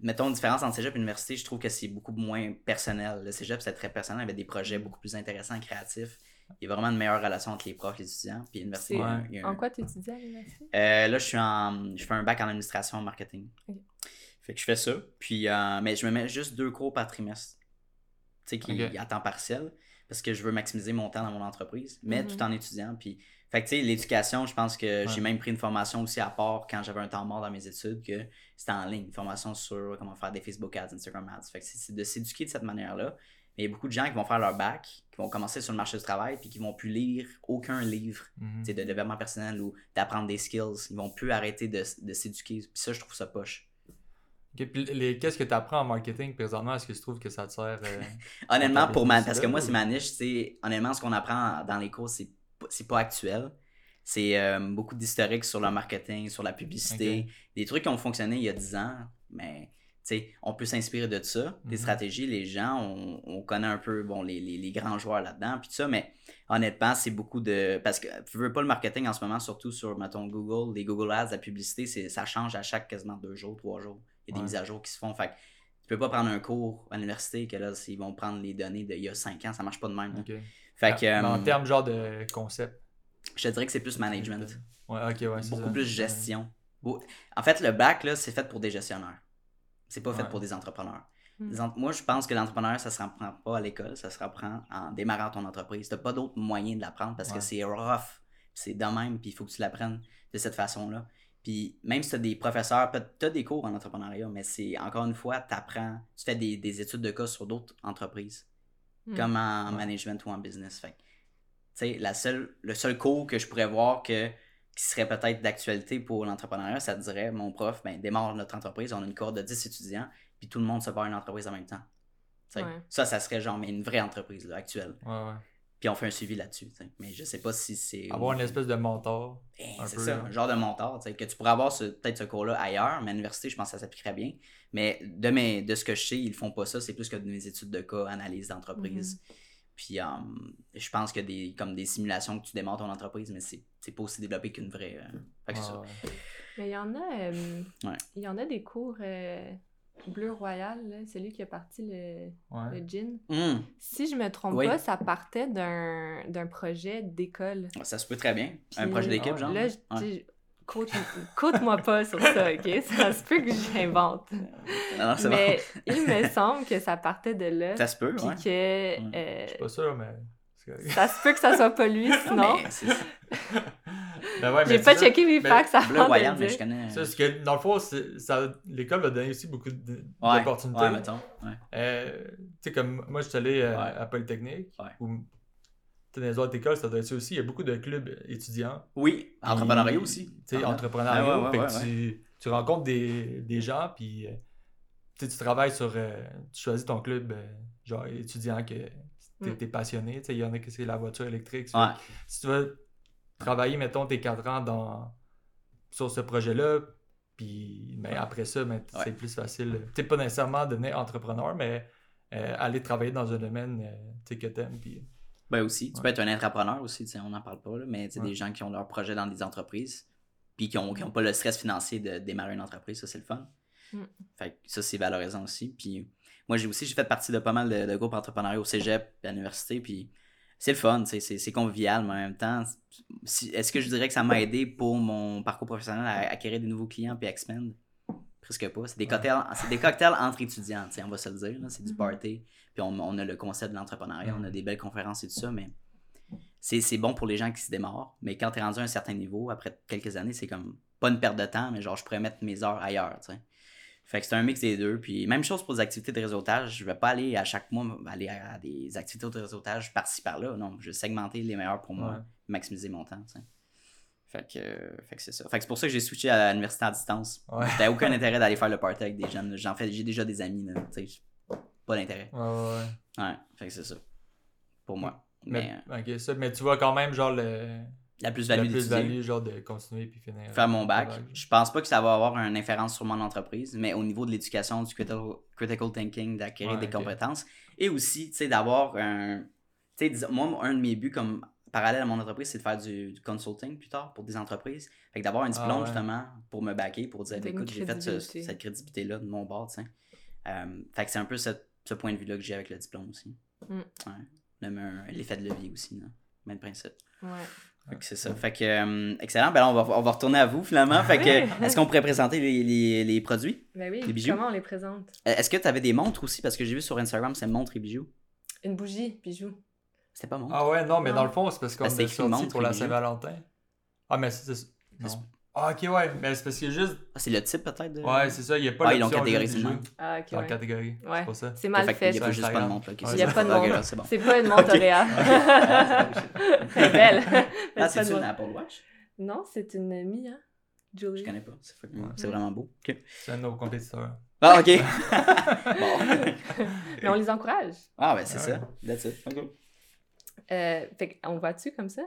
mettons, différence entre cégep et université, je trouve que c'est beaucoup moins personnel. Le cégep, c'est très personnel, il y avait des projets beaucoup plus intéressants, créatifs. Il y a vraiment une meilleure relation entre les profs et les étudiants. Puis l'université, C'est- il y a un- il y a un- En quoi tu étudies à l'université? euh, là, je suis en. Je fais un bac en administration marketing. Fait que je fais ça. Puis, euh, mais je me mets juste deux cours par trimestre. Tu sais, qui à temps partiel. Parce que je veux maximiser mon temps dans mon entreprise, mais Mhm. tout en étudiant. Puis, fait que tu sais, l'éducation, je pense que j'ai même pris une formation aussi à part quand j'avais un temps mort dans mes études, que c'était en ligne. Une formation sur comment faire des Facebook ads, Instagram ads. Fait que c'est c'est de s'éduquer de cette manière-là. Mais il y a beaucoup de gens qui vont faire leur bac, qui vont commencer sur le marché du travail, puis qui vont plus lire aucun livre Mhm. de développement personnel ou d'apprendre des skills. Ils vont plus arrêter de, de s'éduquer. Puis ça, je trouve ça poche. Qu'est-ce que tu apprends en marketing présentement? Est-ce que tu trouves que ça te sert? euh, Honnêtement, pour ma, parce que moi, ou- c'est ma niche, honnêtement, ce qu'on apprend dans les cours, c'est pas- pas actuel. C'est euh, beaucoup d'historique sur le marketing, sur la publicité, des trucs qui ont fonctionné il y a 10 ans, mais on peut s'inspirer de ça, des Mhm. stratégies, les gens, on, on connaît un peu bon, les, les- les grands joueurs là-dedans, puis tout ça, mais honnêtement, c'est beaucoup de... Parce que tu veux pas le marketing en ce moment, surtout sur, mettons, Google, les Google Ads, la publicité, c'est ça change à chaque quasiment deux jours, trois jours. Il y a des mises à jour qui se font, fait que tu peux pas prendre un cours à l'université que là, ils vont prendre les données d'il y a 5 ans, ça marche pas de même. Fait que, Mais en euh, termes genre de concept. je te dirais que c'est plus management, Ouais, ok, ouais. c'est beaucoup ça. plus gestion. En fait, le bac, là, c'est fait pour des gestionnaires. C'est pas fait Ouais. pour des entrepreneurs. Mm. En- Moi, je pense que l'entrepreneur, ça se reprend pas à l'école, ça se reprend en démarrant ton entreprise. T'as pas d'autre moyen de l'apprendre parce Ouais. que c'est rough, c'est de même, puis il faut que tu l'apprennes de cette façon-là. Puis même si tu as des professeurs, tu as des cours en entrepreneuriat, mais c'est encore une fois, tu apprends, tu fais des, des études de cas sur d'autres entreprises, Mm. comme en Ouais. management ou en business. Fait tu sais, la seule, le seul cours que je pourrais voir que, qui serait peut-être d'actualité pour l'entrepreneuriat, ça te dirait, mon prof, ben, démarre notre entreprise, on a une cohorte de 10 étudiants, puis tout le monde se part une entreprise en même temps. Ouais. Ça, ça serait genre mais une vraie entreprise là, actuelle. Ouais, ouais. Puis on fait un suivi là-dessus. Mais je sais pas si c'est. Avoir une espèce de mentor. Ben, un c'est peu, ça, là. un genre de mentor, tu sais, que tu pourrais avoir ce- peut-être ce cours-là ailleurs, mais à l'université, je pense que ça s'appliquerait bien. Mais de, mes, de ce que je sais, ils font pas ça, c'est plus que de mes études de cas, analyse d'entreprise. Puis euh, je pense a des, comme des simulations que tu démarres ton entreprise, mais c'est c'est pas aussi développé qu'une vraie. euh, fait que c'est ça. Ouais, ouais. Mais il y en a, euh, Ouais. il y en a des cours euh, Bleu Royal, là, celui qui a parti le, Ouais. le gin. Hum, Si je me trompe Oui. pas, ça partait d'un d'un projet d'école. ça se peut très bien. un projet d'équipe, genre. Là, quote-moi pas sur ça, ok? Ça se peut que j'invente. Non, non, c'est Mais il me semble que ça partait de là. Ça se peut, ouais. que euh, Je suis pas sûr, mais. ça se peut que ça soit pas lui, sinon. Ben ouais, mais J'ai pas ça. checké mes facts avant de Royal, le mais je dire. connais. Ça, parce que dans le fond, ça- l'école va donner aussi beaucoup de- Ouais, d'opportunités. ouais, mettons. Ouais. Euh, tu sais, comme moi, je suis allé euh, Ouais. à Polytechnique. Ouais. Tu dans les autres écoles, ça doit être ça aussi. Il y a beaucoup de clubs étudiants. Oui, entrepreneuriat aussi. Tu sais, Ah, entrepreneuriat. ouais, ouais, fait que ouais, tu, tu rencontres des, des gens, puis euh, tu tu travailles sur. euh, tu choisis ton club, euh, genre étudiant, que t'es Mm. t'es passionné. Tu sais, il y en a qui c'est la voiture électrique. Ouais. Si tu veux travailler, mettons, tes 4 ans dans, sur ce projet-là, puis ben, après ça, ben, Ouais. c'est plus facile. Tu sais, pas nécessairement devenir entrepreneur, mais euh, aller travailler dans un domaine euh, tu sais, que t'aimes. Puis... Ben aussi, tu Ouais. peux être un entrepreneur aussi, tu sais, on n'en parle pas, là, mais tu sais, Ouais. des gens qui ont leur projet dans des entreprises, puis qui n'ont ont pas le stress financier de démarrer une entreprise, ça c'est le fun. Mm. Fait que ça c'est valorisant aussi. Puis moi j'ai aussi j'ai fait partie de pas mal de, de groupes entrepreneuriaux au cégep, à l'université, puis c'est le fun, tu sais, c'est c'est convivial, mais en même temps, si- est-ce que je dirais que ça m'a aidé pour mon parcours professionnel à acquérir des nouveaux clients puis à expand? Presque pas. C'est des, Ouais. cocktails, c'est des cocktails entre étudiants, on va se le dire. C'est du Mhm. party. Puis on, on a le concept de l'entrepreneuriat, on a Mhm. des belles conférences et tout ça, mais c'est c'est bon pour les gens qui se démarrent. Mais quand tu es rendu à un certain niveau, après quelques années, c'est comme pas une perte de temps, mais genre je pourrais mettre mes heures ailleurs, tu sais. Fait que c'est un mix des deux. Puis même chose pour les activités de réseautage. Je vais pas aller à chaque mois aller à des activités de réseautage par-ci par-là. Non, je vais segmenter les meilleurs pour moi, Ouais. maximiser mon temps. Fait que, euh, fait que c'est ça. Fait que c'est pour ça que j'ai switché à l'université à distance. Ouais. J'avais aucun intérêt d'aller faire le party avec des jeunes. J'en fais, j'ai déjà des amis, là. Pas d'intérêt. Ouais, ouais, ouais. Ouais, fait que c'est ça. Pour moi. Mais, Mais, euh, ok, ça, mais tu vois quand même, genre, le, la la plus-value plus-value, genre, de continuer puis finir. faire mon bac. bac. Je pense pas que ça va avoir une inférence sur mon entreprise, mais au niveau de l'éducation, du critical, critical thinking, d'acquérir Ouais, des compétences et aussi, tu sais, d'avoir un. Tu sais, moi, un de mes buts comme parallèle à mon entreprise, c'est de faire du, du consulting plus tard pour des entreprises. Fait que d'avoir un diplôme Ah ouais. justement pour me backer, pour dire, écoute, j'ai fait ce- cette crédibilité-là de mon bord, tu sais. Euh, fait que c'est un peu ce, ce point de vue-là que j'ai avec le diplôme aussi. Mm. Ouais. L'effet de levier aussi, là. Même principe. Ouais. C'est ça. Fait que, euh, excellent. Ben là, on va, on va retourner à vous, finalement. Fait que, est-ce qu'on pourrait présenter les, les, les produits? Ben oui, Les bijoux? comment on les présente? Euh, Est-ce que tu avais des montres aussi? Parce que j'ai vu sur Instagram, c'est montres et bijoux. Une bougie, bijoux. C'était pas montre. Ah ouais, non, mais Non. dans le fond, c'est parce qu'on Ben, est sorti montre pour la. Saint-Valentin. Ah, mais c'est... Non. Ah, ok, ouais, mais c'est parce que juste... Ah, c'est le type peut-être de. Ouais, c'est ça, il n'y a pas Ah, ils l'ont catégorisé même. Ah, ok, dans la ouais. catégorie. Ouais. C'est pour ça. C'est mal Fait fait. qu'il y a pas juste pas de montre. là, ok, Ouais, c'est Il n'y a pas de Ok, montre. c'est bon. C'est pas une montre Auréa. C'est belle. Ah, c'est pas une. Apple Watch? Non, c'est une Mia. Julie. Je connais pas. C'est vraiment beau. C'est un de nos compétiteurs. Ah, ok. bon. Mais on les encourage. Ah, ben c'est ça. That's it. Euh, fait qu'on va-tu comme ça?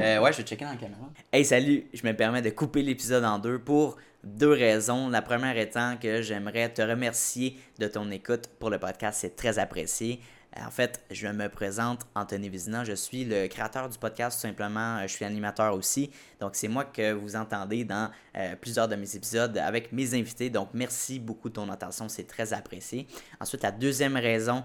Euh, ouais, je vais checker dans la caméra. Hey, salut! Je me permets de couper l'épisode en deux pour deux raisons. La première étant que j'aimerais te remercier de ton écoute pour le podcast. C'est très apprécié. En fait, je me présente Anthony Vizina. Je suis le créateur du podcast, tout simplement. Euh, Je suis animateur aussi. Donc, c'est moi que vous entendez dans euh, plusieurs de mes épisodes avec mes invités. Donc, merci beaucoup de ton attention. C'est très apprécié. Ensuite, la deuxième raison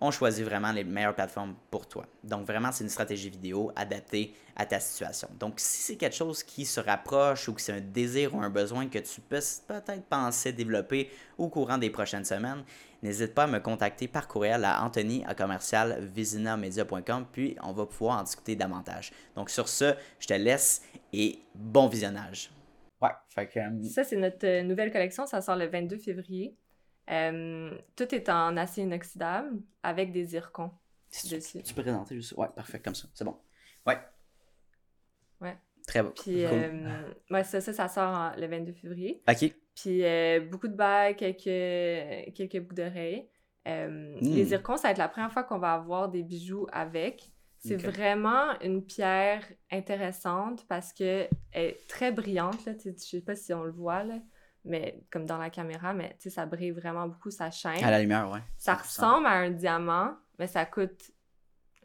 on choisit vraiment les meilleures plateformes pour toi. Donc vraiment, c'est une stratégie vidéo adaptée à ta situation. Donc si c'est quelque chose qui se rapproche ou que c'est un désir ou un besoin que tu peux peut-être penser développer au courant des prochaines semaines, n'hésite pas à me contacter par courriel à anthony à commercial visinamedia.com puis on va pouvoir en discuter davantage. Donc sur ce, je te laisse et bon visionnage. Ouais, fait que... euh, Ça, c'est notre euh, nouvelle collection. Ça sort le 22 février. Euh, tout est en acier inoxydable avec des zircons tu, dessus. tu peux présenter juste... Ouais, parfait, comme ça, c'est bon. Ouais. Ouais. Très bon. Puis, Cool. euh, ouais, ça, ça, ça sort en- le 22 février. Ok. Puis, euh, beaucoup de bagues, quelques, quelques boucles d'oreilles. Euh. Les zircons, ça va être la première fois qu'on va avoir des bijoux avec. C'est vraiment une pierre intéressante parce que elle est très brillante. Là, tu sais, je sais pas si on le voit, là, mais comme dans la caméra, mais tu sais, ça brille vraiment beaucoup, ça chaîne. À la lumière, ouais. Ça 100%. ressemble à un diamant, mais ça coûte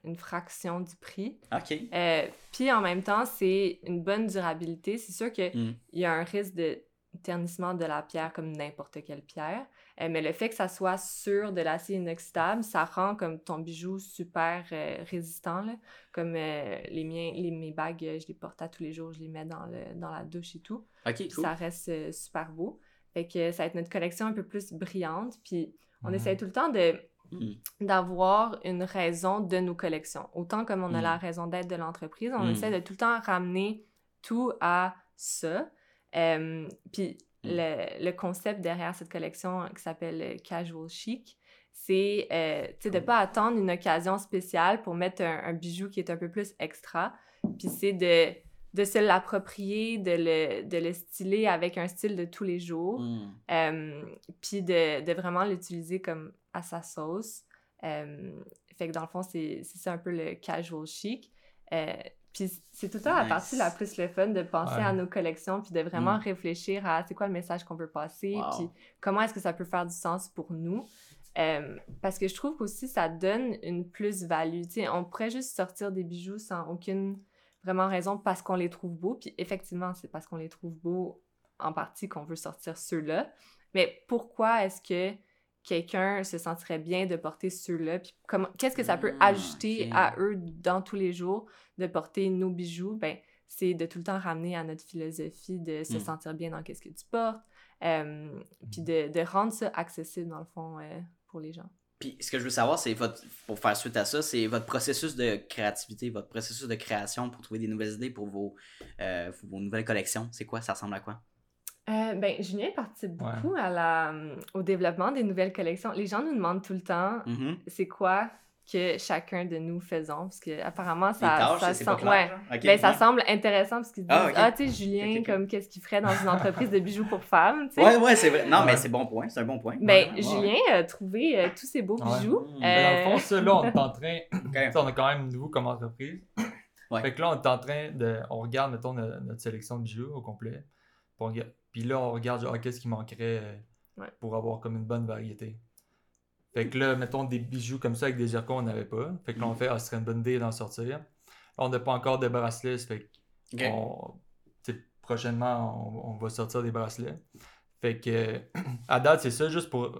une fraction du prix. Ok. Euh, Puis en même temps, c'est une bonne durabilité. C'est sûr qu'il Mm. y a un risque de ternissement de la pierre comme n'importe quelle pierre. Euh, mais le fait que ça soit sur de l'acier inoxydable, ça rend comme ton bijou super euh, résistant. là. Comme euh, les miens, les, mes bagues, je les porte à tous les jours, je les mets dans, le, dans la douche et tout. Cool. ça reste euh, super beau. Fait que ça va être notre collection un peu plus brillante. Puis on Mhm. essaie tout le temps de Mm. d'avoir une raison de nos collections. Autant comme on a Mm. la raison d'être de l'entreprise, on Mm. essaie de tout le temps ramener tout à ça. Euh, puis Mm. Le, le concept derrière cette collection qui s'appelle euh, Casual Chic, c'est euh, de Cool. pas attendre une occasion spéciale pour mettre un, un bijou qui est un peu plus extra. Puis c'est de, de se l'approprier, de le, de le styler avec un style de tous les jours. Mm. Euh, puis de, de vraiment l'utiliser comme à sa sauce. Euh, fait que dans le fond, c'est c'est ça un peu le casual chic. Puis c'est tout le temps la partie la plus le fun de penser Ouais. à nos collections puis de vraiment Mm. réfléchir à c'est quoi le message qu'on veut passer Wow. puis comment est-ce que ça peut faire du sens pour nous. Euh, parce que je trouve qu'aussi ça donne une plus-value. Tu sais, on pourrait juste sortir des bijoux sans aucune vraiment raison parce qu'on les trouve beaux. Puis effectivement, c'est parce qu'on les trouve beaux en partie qu'on veut sortir ceux-là. Mais pourquoi est-ce que quelqu'un se sentirait bien de porter ceux-là? Puis comment, qu'est-ce que ça peut Ah, ajouter à eux dans tous les jours de porter nos bijoux? Ben, c'est de tout le temps ramener à notre philosophie de se Mm. sentir bien dans qu'est-ce que tu portes, euh, puis de, de rendre ça accessible dans le fond euh, pour les gens. Puis ce que je veux savoir, c'est votre, pour faire suite à ça, c'est votre processus de créativité, votre processus de création pour trouver des nouvelles idées pour vos, euh, vos nouvelles collections. C'est quoi? Ça ressemble à quoi? Euh, ben, Julien participe beaucoup à la, au développement des nouvelles collections. Les gens nous demandent tout le temps Mhm. c'est quoi que chacun de nous faisons, parce que apparemment ça, tâches, ça c'est pas sem- clair, ouais. genre? Ok, Ben, ça semble intéressant parce qu'ils se disent Ah, Ah, tu sais, Julien, comme qu'est-ce qu'il ferait dans une entreprise de bijoux pour femmes, tu sais? Ouais, ouais, c'est vrai. Non, mais c'est bon point. C'est un bon point. Ben, Ouais, Julien a trouvé euh, tous ces beaux Ouais. bijoux. Mais dans le Euh, fond, ça, là, on est en train. On est quand même nouveau comme entreprise. Ouais. Fait que là, on est en train de. On regarde, mettons, no- notre, sélection de bijoux au complet. Puis, là, on regarde, genre, ah, qu'est-ce qui manquerait euh, Ouais. pour avoir comme une bonne variété. Fait que là, mettons des bijoux comme ça avec des zircons, on n'avait pas. Fait que là, on Mm. fait, ah, ce serait une bonne idée d'en sortir. Là, on n'a pas encore de bracelets. Fait que on- prochainement, on, on va sortir des bracelets. Fait que, à date, c'est ça, juste pour,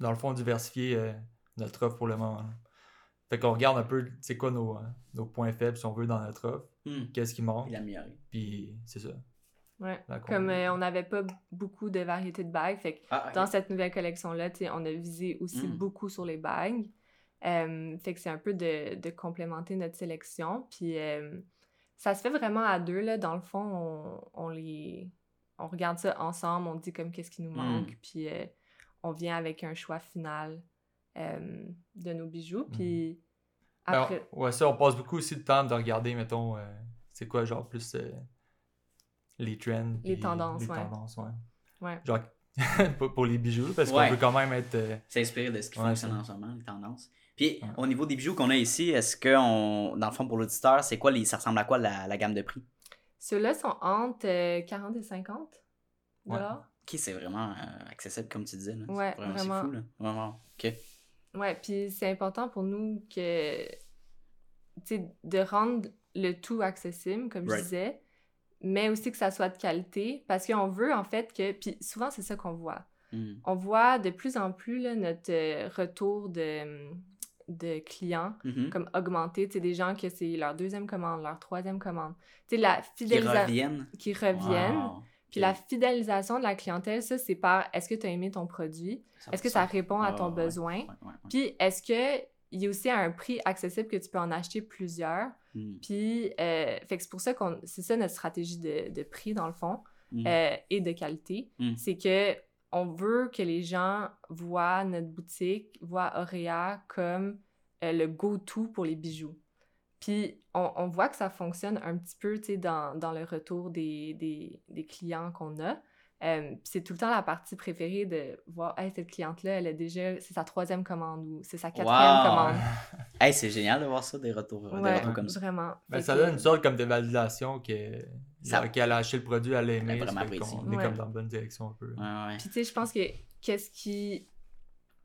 dans le fond, diversifier euh, notre offre pour le moment. là. Fait qu'on regarde un peu, c'est quoi nos, euh, nos points faibles, si on veut, dans notre offre. Hmm. Qu'est-ce qui manque. Puis, c'est ça. Ouais. Comme euh, on n'avait pas beaucoup de variétés de bagues, fait que Ah, dans cette nouvelle collection-là, on a visé aussi Mm. beaucoup sur les bagues. Euh, fait que c'est un peu de, de complémenter notre sélection. Puis euh, ça se fait vraiment à deux, là. Dans le fond, on, on les... On regarde ça ensemble, on dit comme qu'est-ce qui nous Mm. manque, puis euh, on vient avec un choix final euh, de nos bijoux. Puis Alors, après... ouais, ça, on passe beaucoup aussi de temps de regarder, mettons, euh, c'est quoi, genre, plus euh, les trends. Les tendances, les ouais. tendances, ouais. Ouais. Genre, pour, les bijoux, parce Ouais. qu'on veut quand même être. euh, C'est inspiré de ce qui Ouais, fonctionne en ce moment, les tendances. Puis, Ouais. au niveau des bijoux qu'on a ici, est-ce que, on, dans le fond, pour l'auditeur, c'est quoi les, ça ressemble à quoi la, la gamme de prix? Ceux-là sont entre euh, 40 et 50 Ouais. dollars. Ok, c'est vraiment euh, accessible, comme tu disais. Là. Ouais, c'est vraiment. vraiment. C'est fou, là. Vraiment. Ok. Ouais, puis c'est important pour nous que, tu sais, de rendre le tout accessible, comme Right. je disais, mais aussi que ça soit de qualité, parce qu'on veut en fait que, puis souvent c'est ça qu'on voit. Hmm. On voit de plus en plus là, notre euh, retour de, de clients Mhm. comme augmenter, tu sais, des gens que c'est leur deuxième commande, leur troisième commande. Tu sais, la Qui fidélisation... reviennent. Qui reviennent. Wow. Puis la fidélisation de la clientèle, ça, c'est par est-ce que tu as aimé ton produit? Est-ce que ça répond à ton besoin? Ouais, ouais, ouais. Puis est-ce que il y a aussi à un prix accessible que tu peux en acheter plusieurs? Hmm. Puis euh, fait que c'est pour ça qu'on c'est ça notre stratégie de, de prix dans le fond Hmm. euh, et de qualité. Mm. C'est que on veut que les gens voient notre boutique, voient Auréa comme euh, le go-to pour les bijoux. Puis on, on voit que ça fonctionne un petit peu tu sais, dans, dans le retour des, des, des clients qu'on a. Euh, puis c'est tout le temps la partie préférée de voir, hey, cette cliente-là, elle a déjà, c'est sa troisième commande ou c'est sa quatrième Wow. commande. Hey, c'est génial de voir ça, des retours, des retours comme ça. vraiment. Ben, ça que- donne une sorte comme de validation que Ça- genre, qu'elle a acheté le produit, elle l'a aimé. Vraiment qu'on apprécié. est Ouais. comme dans la bonne direction un peu. Ouais, ouais. Puis tu sais, je pense que qu'est-ce qui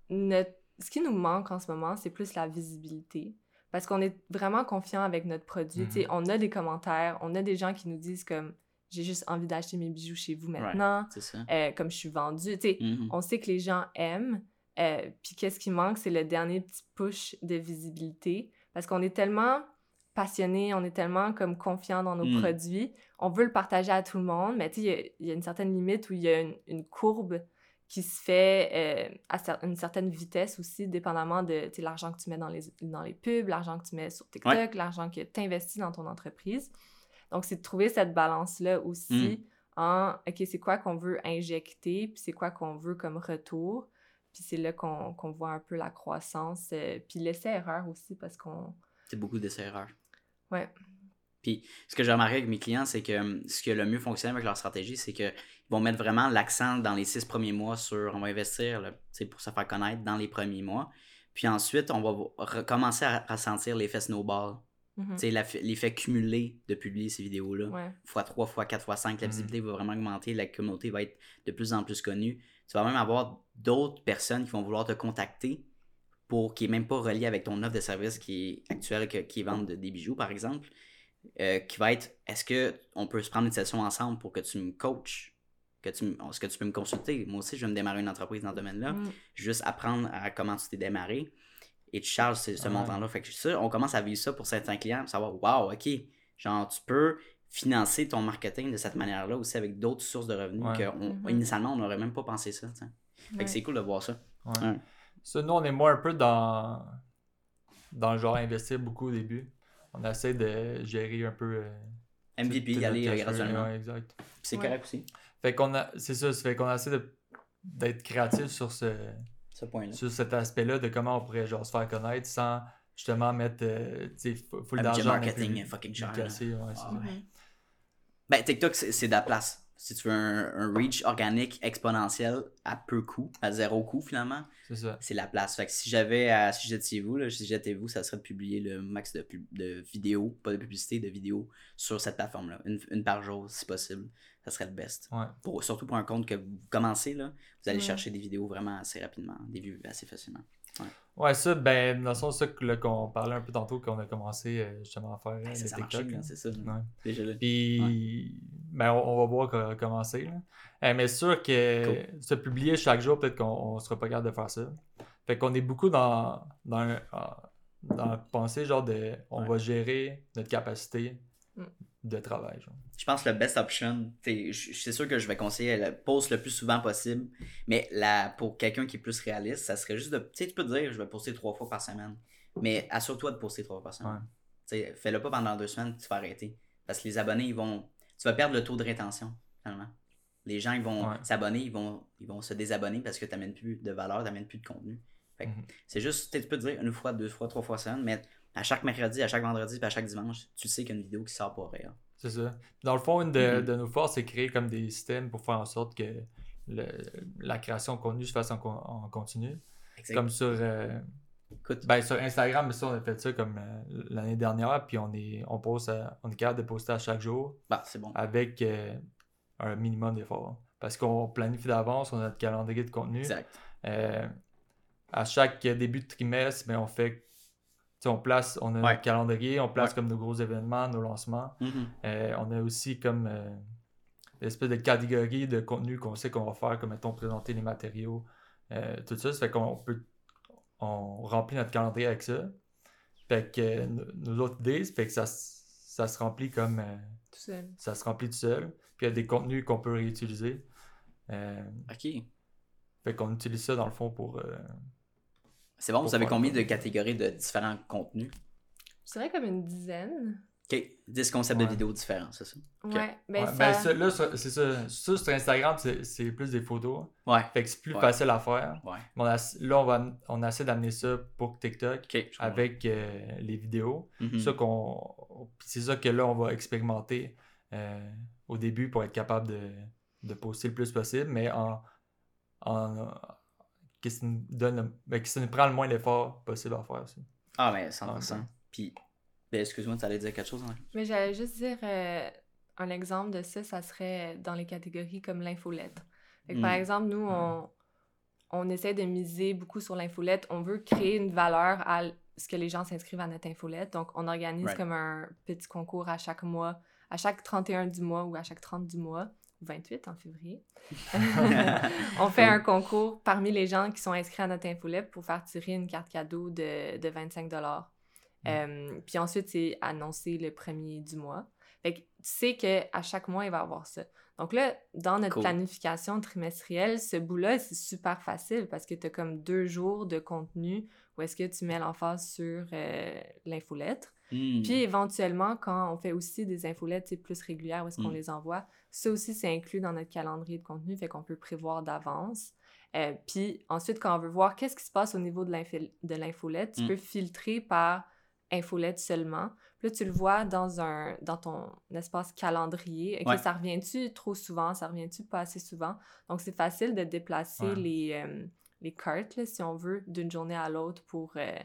ne... ce qui nous manque en ce moment, c'est plus la visibilité. Parce qu'on est vraiment confiant avec notre produit. Tu sais, Mhm. on a des commentaires, on a des gens qui nous disent comme j'ai juste envie d'acheter mes bijoux chez vous maintenant, C'est ça. euh, comme je suis vendue. Tu sais, Mhm. on sait que les gens aiment. euh, puis qu'est-ce qui manque, c'est le dernier petit push de visibilité. Parce qu'on est tellement passionnés, on est tellement comme confiants dans nos Mm. produits. On veut le partager à tout le monde, mais tu sais, il y a- il y, a une certaine limite où il y a une, une courbe qui se fait euh, à cer- une certaine vitesse aussi, dépendamment de l'argent que tu mets dans les, dans les pubs, l'argent que tu mets sur TikTok, Ouais. l'argent que tu investis dans ton entreprise. Donc, c'est de trouver cette balance-là aussi en, OK, c'est quoi qu'on veut injecter, puis c'est quoi qu'on veut comme retour. Puis c'est là qu'on voit un peu la croissance. euh, puis l'essai-erreur aussi, parce qu'on... C'est beaucoup d'essais-erreurs. Ouais. Puis, ce que j'ai remarqué avec mes clients, c'est que hum, ce qui a le mieux fonctionné avec leur stratégie, c'est qu'ils vont mettre vraiment l'accent dans les six premiers mois sur on va investir là, pour se faire connaître dans les premiers mois. Puis ensuite, on va recommencer à ressentir l'effet snowball. Tu sais, la- l'effet cumulé de publier ces vidéos-là. Ouais. fois 3, fois 4, fois 5, la Mhm. visibilité va vraiment augmenter, la communauté va être de plus en plus connue. Tu vas même avoir d'autres personnes qui vont vouloir te contacter pour qui n'est même pas relié avec ton offre de service qui est actuelle, que- qui vend de- des bijoux, par exemple, euh, qui va être est-ce que on peut se prendre une session ensemble pour que tu me coaches que tu me- Est-ce que tu peux me consulter? Moi aussi, je vais me démarrer une entreprise dans ce domaine-là. Mm. Juste apprendre à comment tu t'es démarré et tu charges ce, ce Ouais. montant-là. Fait que ça, on commence à vivre ça pour certains clients, pour savoir, wow, ok, genre, tu peux financer ton marketing de cette manière-là aussi avec d'autres sources de revenus Ouais. que on- Mhm. initialement, on n'aurait même pas pensé ça. t'sais. Fait Ouais. que c'est cool de voir ça. Ouais. Ouais. Ça, nous, on est moins un peu dans, dans le genre investir beaucoup au début. On essaie de gérer un peu. euh, MVP, y aller graduellement. Ouais, exact. C'est Ouais. correct aussi, Fait qu'on a, c'est ça, ça fait qu'on essaie de- d'être créatif sur ce, ce point-là. sur cet aspect-là de comment on pourrait genre se faire connaître sans justement mettre, euh, tu sais, full d'argent. marketing fucking cher, casser, ouais, c'est ça. ouais. Ben, TikTok, c'est de la place. Si tu veux un, un reach organique exponentiel à peu coût, à zéro coût finalement, C'est ça. c'est la place. Fait que si j'avais à si j'étais vous, là, si j'étais vous, ça serait de publier le max de, pub- de vidéos, pas de publicité, de vidéos sur cette plateforme-là. Une, une par jour, si possible. Ça serait le best. Ouais. Pour, surtout pour un compte que vous commencez, là, vous allez Ouais. chercher des vidéos vraiment assez rapidement, des vues assez facilement. Ouais, ça, ben, dans le sens, ça que, là, qu'on parlait un peu tantôt, qu'on a commencé euh, justement à faire euh, Ben, ça, les ça marche, TikTok. c'est ça. Ouais. Déjà là. Puis, ben, on, on va voir co- commencer. Là. Euh, mais c'est sûr que se publier chaque jour, peut-être qu'on on sera pas capable de faire ça. Fait qu'on est beaucoup dans, dans, ah, dans la pensée, genre, de on Ouais. va gérer notre capacité Mm. De travail. Genre. Je pense que le best option, c'est sûr que je vais conseiller le post le plus souvent possible, mais la, pour quelqu'un qui est plus réaliste, ça serait juste de. Tu sais, tu peux te dire, je vais poster trois fois par semaine, mais assure-toi de poster trois fois par semaine. Ouais. Fais-le pas pendant deux semaines, tu vas arrêter. Parce que les abonnés, ils vont. Tu vas perdre le taux de rétention, finalement. Les gens, ils vont Ouais. s'abonner, ils vont, ils vont se désabonner parce que tu n'amènes plus de valeur, tu n'amènes plus de contenu. Mhm. C'est juste, tu peux te dire une fois, deux fois, trois fois semaine, mais à chaque mercredi, à chaque vendredi, puis à chaque dimanche, tu sais qu'il y a une vidéo qui sort pour rien. C'est ça. Dans le fond, une de, Mhm. de nos forces, c'est créer comme des systèmes pour faire en sorte que le- la création de contenu se fasse en, con- en continu. Comme sur, euh, Écoute, ben, sur Instagram, mais ça, on a fait ça comme euh, l'année dernière, puis on est, on, poste à- on est capable de poster à chaque jour bah, c'est bon. avec euh, un minimum d'efforts. Parce qu'on planifie d'avance, on a notre calendrier de contenu. Exact. Euh, à chaque début de trimestre, ben, on fait. On place, on a Ouais. notre calendrier, on place Ouais. comme nos gros événements, nos lancements. Mhm. Euh, on a aussi comme euh, une espèce de catégorie de contenu qu'on sait qu'on va faire, comme mettons présenter les matériaux, euh, tout ça. Ça fait qu'on peut on remplit notre calendrier avec ça. Fait que euh, nos- autres idées, ça fait que ça, ça se remplit comme euh, Tout seul. ça se remplit tout seul. Puis il y a des contenus qu'on peut réutiliser. Euh, Ok. fait qu'on utilise ça dans le fond pour. C'est bon, vous avez combien de catégories de différents contenus? Je dirais comme une dizaine. Ok, 10 concepts Ouais. de vidéos différents, c'est ça? Ouais, ben ouais, ça... ben, ça, là, c'est ça. Ça, sur Instagram, c'est c'est plus des photos. Ouais. Fait que c'est plus Ouais. facile à faire. Ouais. Mais on a- là, on, va, on essaie d'amener ça pour TikTok avec euh, les vidéos. Ça qu'on, puis c'est ça que là, on va expérimenter euh, au début pour être capable de, de poster le plus possible, mais en, en que ça nous donne ben, que ça nous prend le moins d'efforts possible à faire aussi. Ah, mais 100%. Puis, ben, excuse-moi, tu allais dire quelque chose? Hein? Mais j'allais juste dire euh, un exemple de ça, ça serait dans les catégories comme que, Par Mm. exemple, nous, on, on essaie de miser beaucoup sur l'infolette. On veut créer une valeur à ce que les gens s'inscrivent à notre infolette. Donc, on organise Right. comme un petit concours à chaque mois, à chaque 31 du mois ou à chaque 30 du mois, 28 en février. on fait un concours parmi les gens qui sont inscrits à notre infolette pour faire tirer une carte cadeau de, de 25 Euh, puis ensuite, c'est annoncé le premier du mois. Fait que tu sais qu'à chaque mois, il va y avoir ça. Donc là, dans notre Cool. planification trimestrielle, ce bout-là, c'est super facile parce que tu as comme deux jours de contenu où est-ce que tu mets l'emphase sur euh, l'infolettre. Hmm. Puis éventuellement, quand on fait aussi des infolettes plus régulières, où est-ce qu'on Mm. les envoie, ça aussi, c'est inclus dans notre calendrier de contenu, fait qu'on peut prévoir d'avance. Euh, puis ensuite, quand on veut voir qu'est-ce qui se passe au niveau de l'info- de l'infolette, tu Mm. peux filtrer par infolette seulement. Puis là, tu le vois dans, un, dans ton espace calendrier. Ok, Ouais. Ça revient-tu trop souvent? Ça revient-tu pas assez souvent? Donc, c'est facile de déplacer Ouais. les, euh, les cartes, là, si on veut, d'une journée à l'autre pour, euh,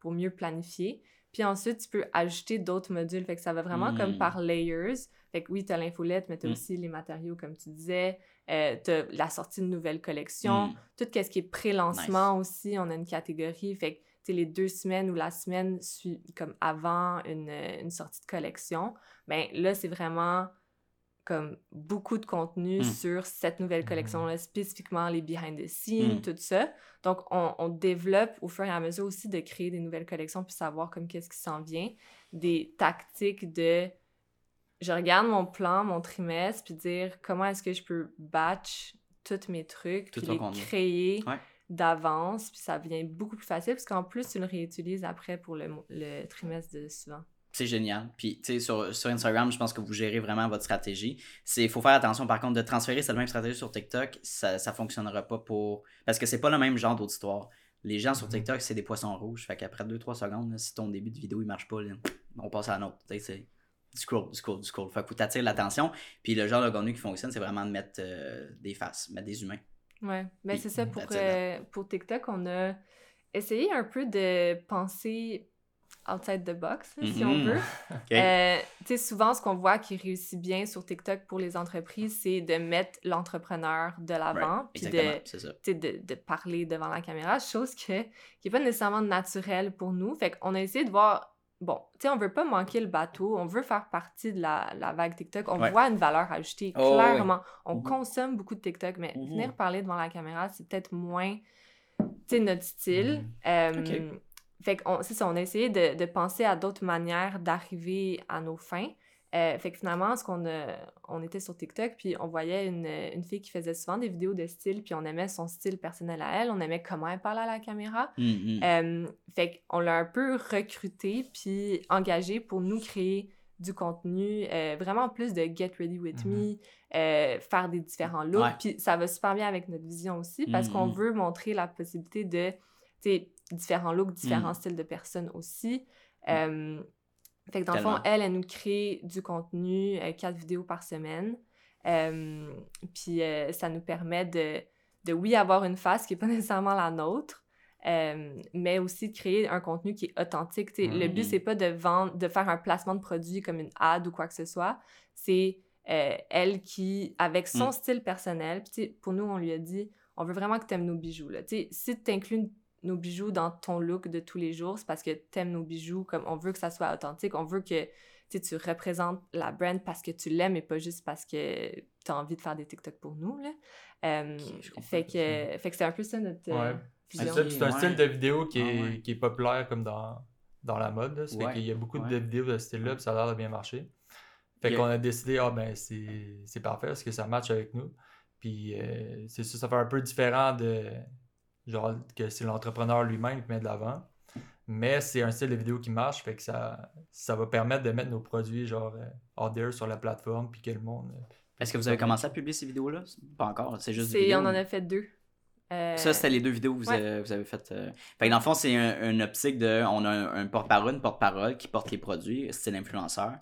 pour mieux planifier. Puis ensuite, tu peux ajouter d'autres modules. Fait que ça va vraiment comme Mm. par layers. Fait que oui, tu as l'infolette, mais tu as Mm. aussi les matériaux, comme tu disais. Euh, tu as la sortie de nouvelles collections. Hmm. Tout ce qui est pré-lancement aussi, on a une catégorie. Fait que tu sais, les deux semaines ou la semaine comme avant une, euh, une sortie de collection, ben là, c'est vraiment comme beaucoup de contenu Mm. sur cette nouvelle collection-là, spécifiquement les behind the scenes, Mm. tout ça. Donc, on, on développe au fur et à mesure aussi de créer des nouvelles collections puis savoir comme qu'est-ce qui s'en vient, des tactiques de je regarde mon plan, mon trimestre, puis dire comment est-ce que je peux batch tous mes trucs, Tout puis les contenu. créer Ouais. d'avance, puis ça devient beaucoup plus facile, parce qu'en plus, tu le réutilises après pour le, le trimestre de suivant. C'est génial. Puis, tu sais, sur, sur Instagram, je pense que vous gérez vraiment votre stratégie. Il faut faire attention, par contre, de transférer cette même stratégie sur TikTok, ça ne fonctionnera pas pour. Parce que c'est pas le même genre d'auditoire. Les gens sur Mhm. TikTok, c'est des poissons rouges. Fait qu'après 2-3 secondes, là, si ton début de vidéo il marche pas, là, on passe à un autre. Tu sais, c'est du scroll, du scroll, du scroll. Fait que faut t'attirer l'attention. Puis le genre de contenu qui fonctionne, c'est vraiment de mettre euh, des faces, mettre des humains. Ouais, ben c'est ça. Pour, euh, pour TikTok, on a essayé un peu de penser outside the box, si on Mhm. veut. Euh, tu sais, souvent, ce qu'on voit qui réussit bien sur TikTok pour les entreprises, c'est de mettre l'entrepreneur de l'avant, Right. puis de, de, de parler devant la caméra, chose que, qui n'est pas nécessairement naturelle pour nous. Fait qu'on a essayé de voir, bon, tu sais, on veut pas manquer le bateau, on veut faire partie de la, la vague TikTok, on Ouais. voit une valeur ajoutée, Oh, clairement. On Mhm. consomme beaucoup de TikTok, mais Mhm. venir parler devant la caméra, c'est peut-être moins, tu sais, notre style. Euh. Fait qu'on, c'est ça, on a essayé de, de penser à d'autres manières d'arriver à nos fins. Euh, fait que finalement, ce qu'on a, on était sur TikTok, puis on voyait une, une fille qui faisait souvent des vidéos de style, puis on aimait son style personnel à elle, on aimait comment elle parlait à la caméra. Euh, fait qu'on l'a un peu recruté, puis engagé pour nous créer du contenu, euh, vraiment plus de Get Ready With Me, euh, faire des différents looks. Puis ça va super bien avec notre vision aussi, parce qu'on Mhm. veut montrer la possibilité de, différents looks, différents Mhm. styles de personnes aussi. Euh, fait que dans le fond, elle, elle nous crée du contenu, euh, quatre vidéos par semaine. Euh, puis euh, ça nous permet de, de, oui, avoir une face qui n'est pas nécessairement la nôtre, mais aussi de créer un contenu qui est authentique. Le but, c'est pas de vendre, de faire un placement de produit comme une ad ou quoi que ce soit. C'est elle qui, avec son Mm. style personnel, puis pour nous, on lui a dit, on veut vraiment que tu aimes nos bijoux. Là. Si tu inclus nos bijoux dans ton look de tous les jours, c'est parce que tu aimes nos bijoux, comme on veut que ça soit authentique, on veut que tu représentes la brand parce que tu l'aimes et pas juste parce que tu as envie de faire des TikTok pour nous. Là. Euh, fait que, fait que c'est un peu ça notre euh, Ouais. vision. C'est puis c'est un Ouais. style de vidéo qui Ah ouais. qui est populaire comme dans, dans la mode. là. Ça fait Ouais. qu'il y a beaucoup Ouais. de vidéos de ce style-là, puis ça a l'air de bien marcher. Fait qu'on a décidé, ah ben c'est c'est parfait parce que ça match avec nous. Puis euh, c'est ça, ça fait un peu différent de genre que c'est l'entrepreneur lui-même qui met de l'avant. Mais c'est un style de vidéo qui marche, fait que ça, ça va permettre de mettre nos produits genre euh, out there sur la plateforme, puis que le monde. euh, Est-ce que vous avez commencé à publier ces vidéos-là? Pas encore, c'est juste des C'est- vidéos. on en a fait deux. Euh, Ça, c'était les deux vidéos que vous, ouais. avez, vous avez faites. euh. Fait que dans le fond, c'est un- une optique de. On a un, un porte-parole, une porte-parole qui porte les produits, style influenceur,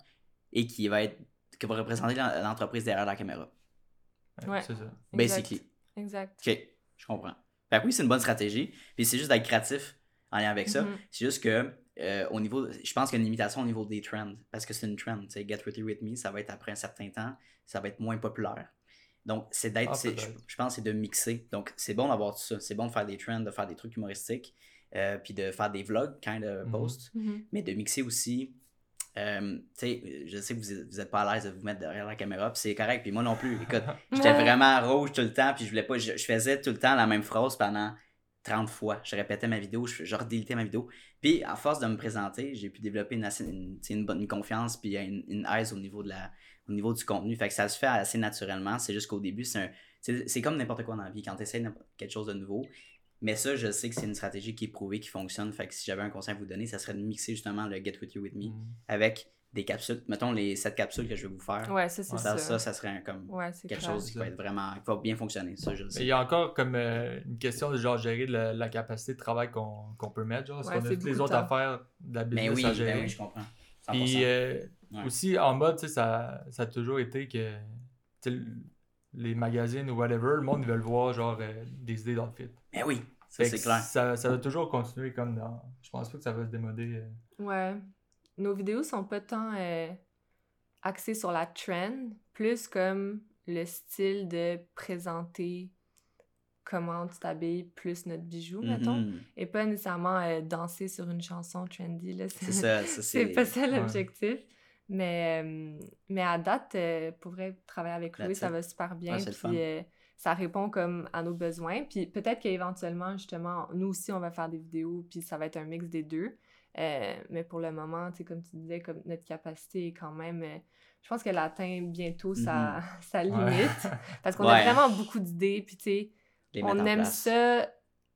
et qui va être. qui va représenter l'en- l'entreprise derrière la caméra. Ouais. C'est ça. Basically. Exact. OK, je comprends. Fait que oui, c'est une bonne stratégie. Puis c'est juste d'être créatif en lien avec ça. Mhm. C'est juste que euh, au niveau, je pense qu'il y a une limitation au niveau des trends. Parce que c'est une trend. tu sais, Get With You With Me, ça va être après un certain temps, ça va être moins populaire. Donc, c'est d'être, Ah, je, pense, que c'est de mixer. Donc, c'est bon d'avoir tout ça. C'est bon de faire des trends, de faire des trucs humoristiques, euh, puis de faire des vlogs, kind of Mhm. posts, Mhm. mais de mixer aussi. Euh, tu sais, je sais que vous, vous êtes pas à l'aise de vous mettre derrière la caméra, puis c'est correct, puis moi non plus. Écoute, J'étais Ouais. vraiment rouge tout le temps, puis je voulais pas. Je, je faisais tout le temps la même phrase pendant 30 fois. Je répétais ma vidéo, je, je redélitais ma vidéo. Puis, à force de me présenter, j'ai pu développer une, assez- une, bonne une confiance, puis une, une aise au niveau, de la, au niveau du contenu. Fait que ça se fait assez naturellement. C'est juste qu'au début, c'est un- c'est c'est comme n'importe quoi dans la vie. Quand tu essaies quelque chose de nouveau, mais ça, je sais que c'est une stratégie qui est prouvée, qui fonctionne. Fait que si j'avais un conseil à vous donner, ça serait de mixer justement le Get With You With Me Mhm. avec des capsules. Mettons les 7 capsules que je vais vous faire. Ouais, ça, c'est ça, ça. ça, serait un- comme Ouais, quelque clair. chose qui va être vraiment qui va bien fonctionner ça je sais il y a encore comme euh, une question de genre gérer la, la capacité de travail qu'on qu'on peut mettre. Genre, parce Ouais, qu'on a toutes les autres temps. affaires de la business mais oui, à ben gérer. oui je comprends 100%. Puis euh, Ouais. aussi en mode, ça, ça a toujours été que les magazines ou whatever, le monde ils veulent voir genre euh, des idées d'outfit. mais oui ça c'est clair Ça, ça va toujours continuer comme dans. Je pense pas que ça va se démoder. euh. Ouais. Nos vidéos sont pas tant euh, axées sur la trend, plus comme le style de présenter comment tu t'habilles, plus notre bijou, mettons. Mhm. Et pas nécessairement euh, danser sur une chanson trendy. là. c'est ça ça, C'est c'est pas ça l'objectif. Mais, euh, mais à date, euh, pour vrai, travailler avec Louis, That's ça va super bien. Ouais, le puis euh, ça répond comme à nos besoins. Puis peut-être qu'éventuellement, justement, nous aussi, on va faire des vidéos, puis ça va être un mix des deux. Euh, mais pour le moment, comme tu disais, comme notre capacité est quand même... je pense qu'elle atteint bientôt sa, sa limite. Ouais. Parce qu'on Mm-hmm. Ouais. a vraiment beaucoup d'idées. Puis tu sais, on aime place. ça,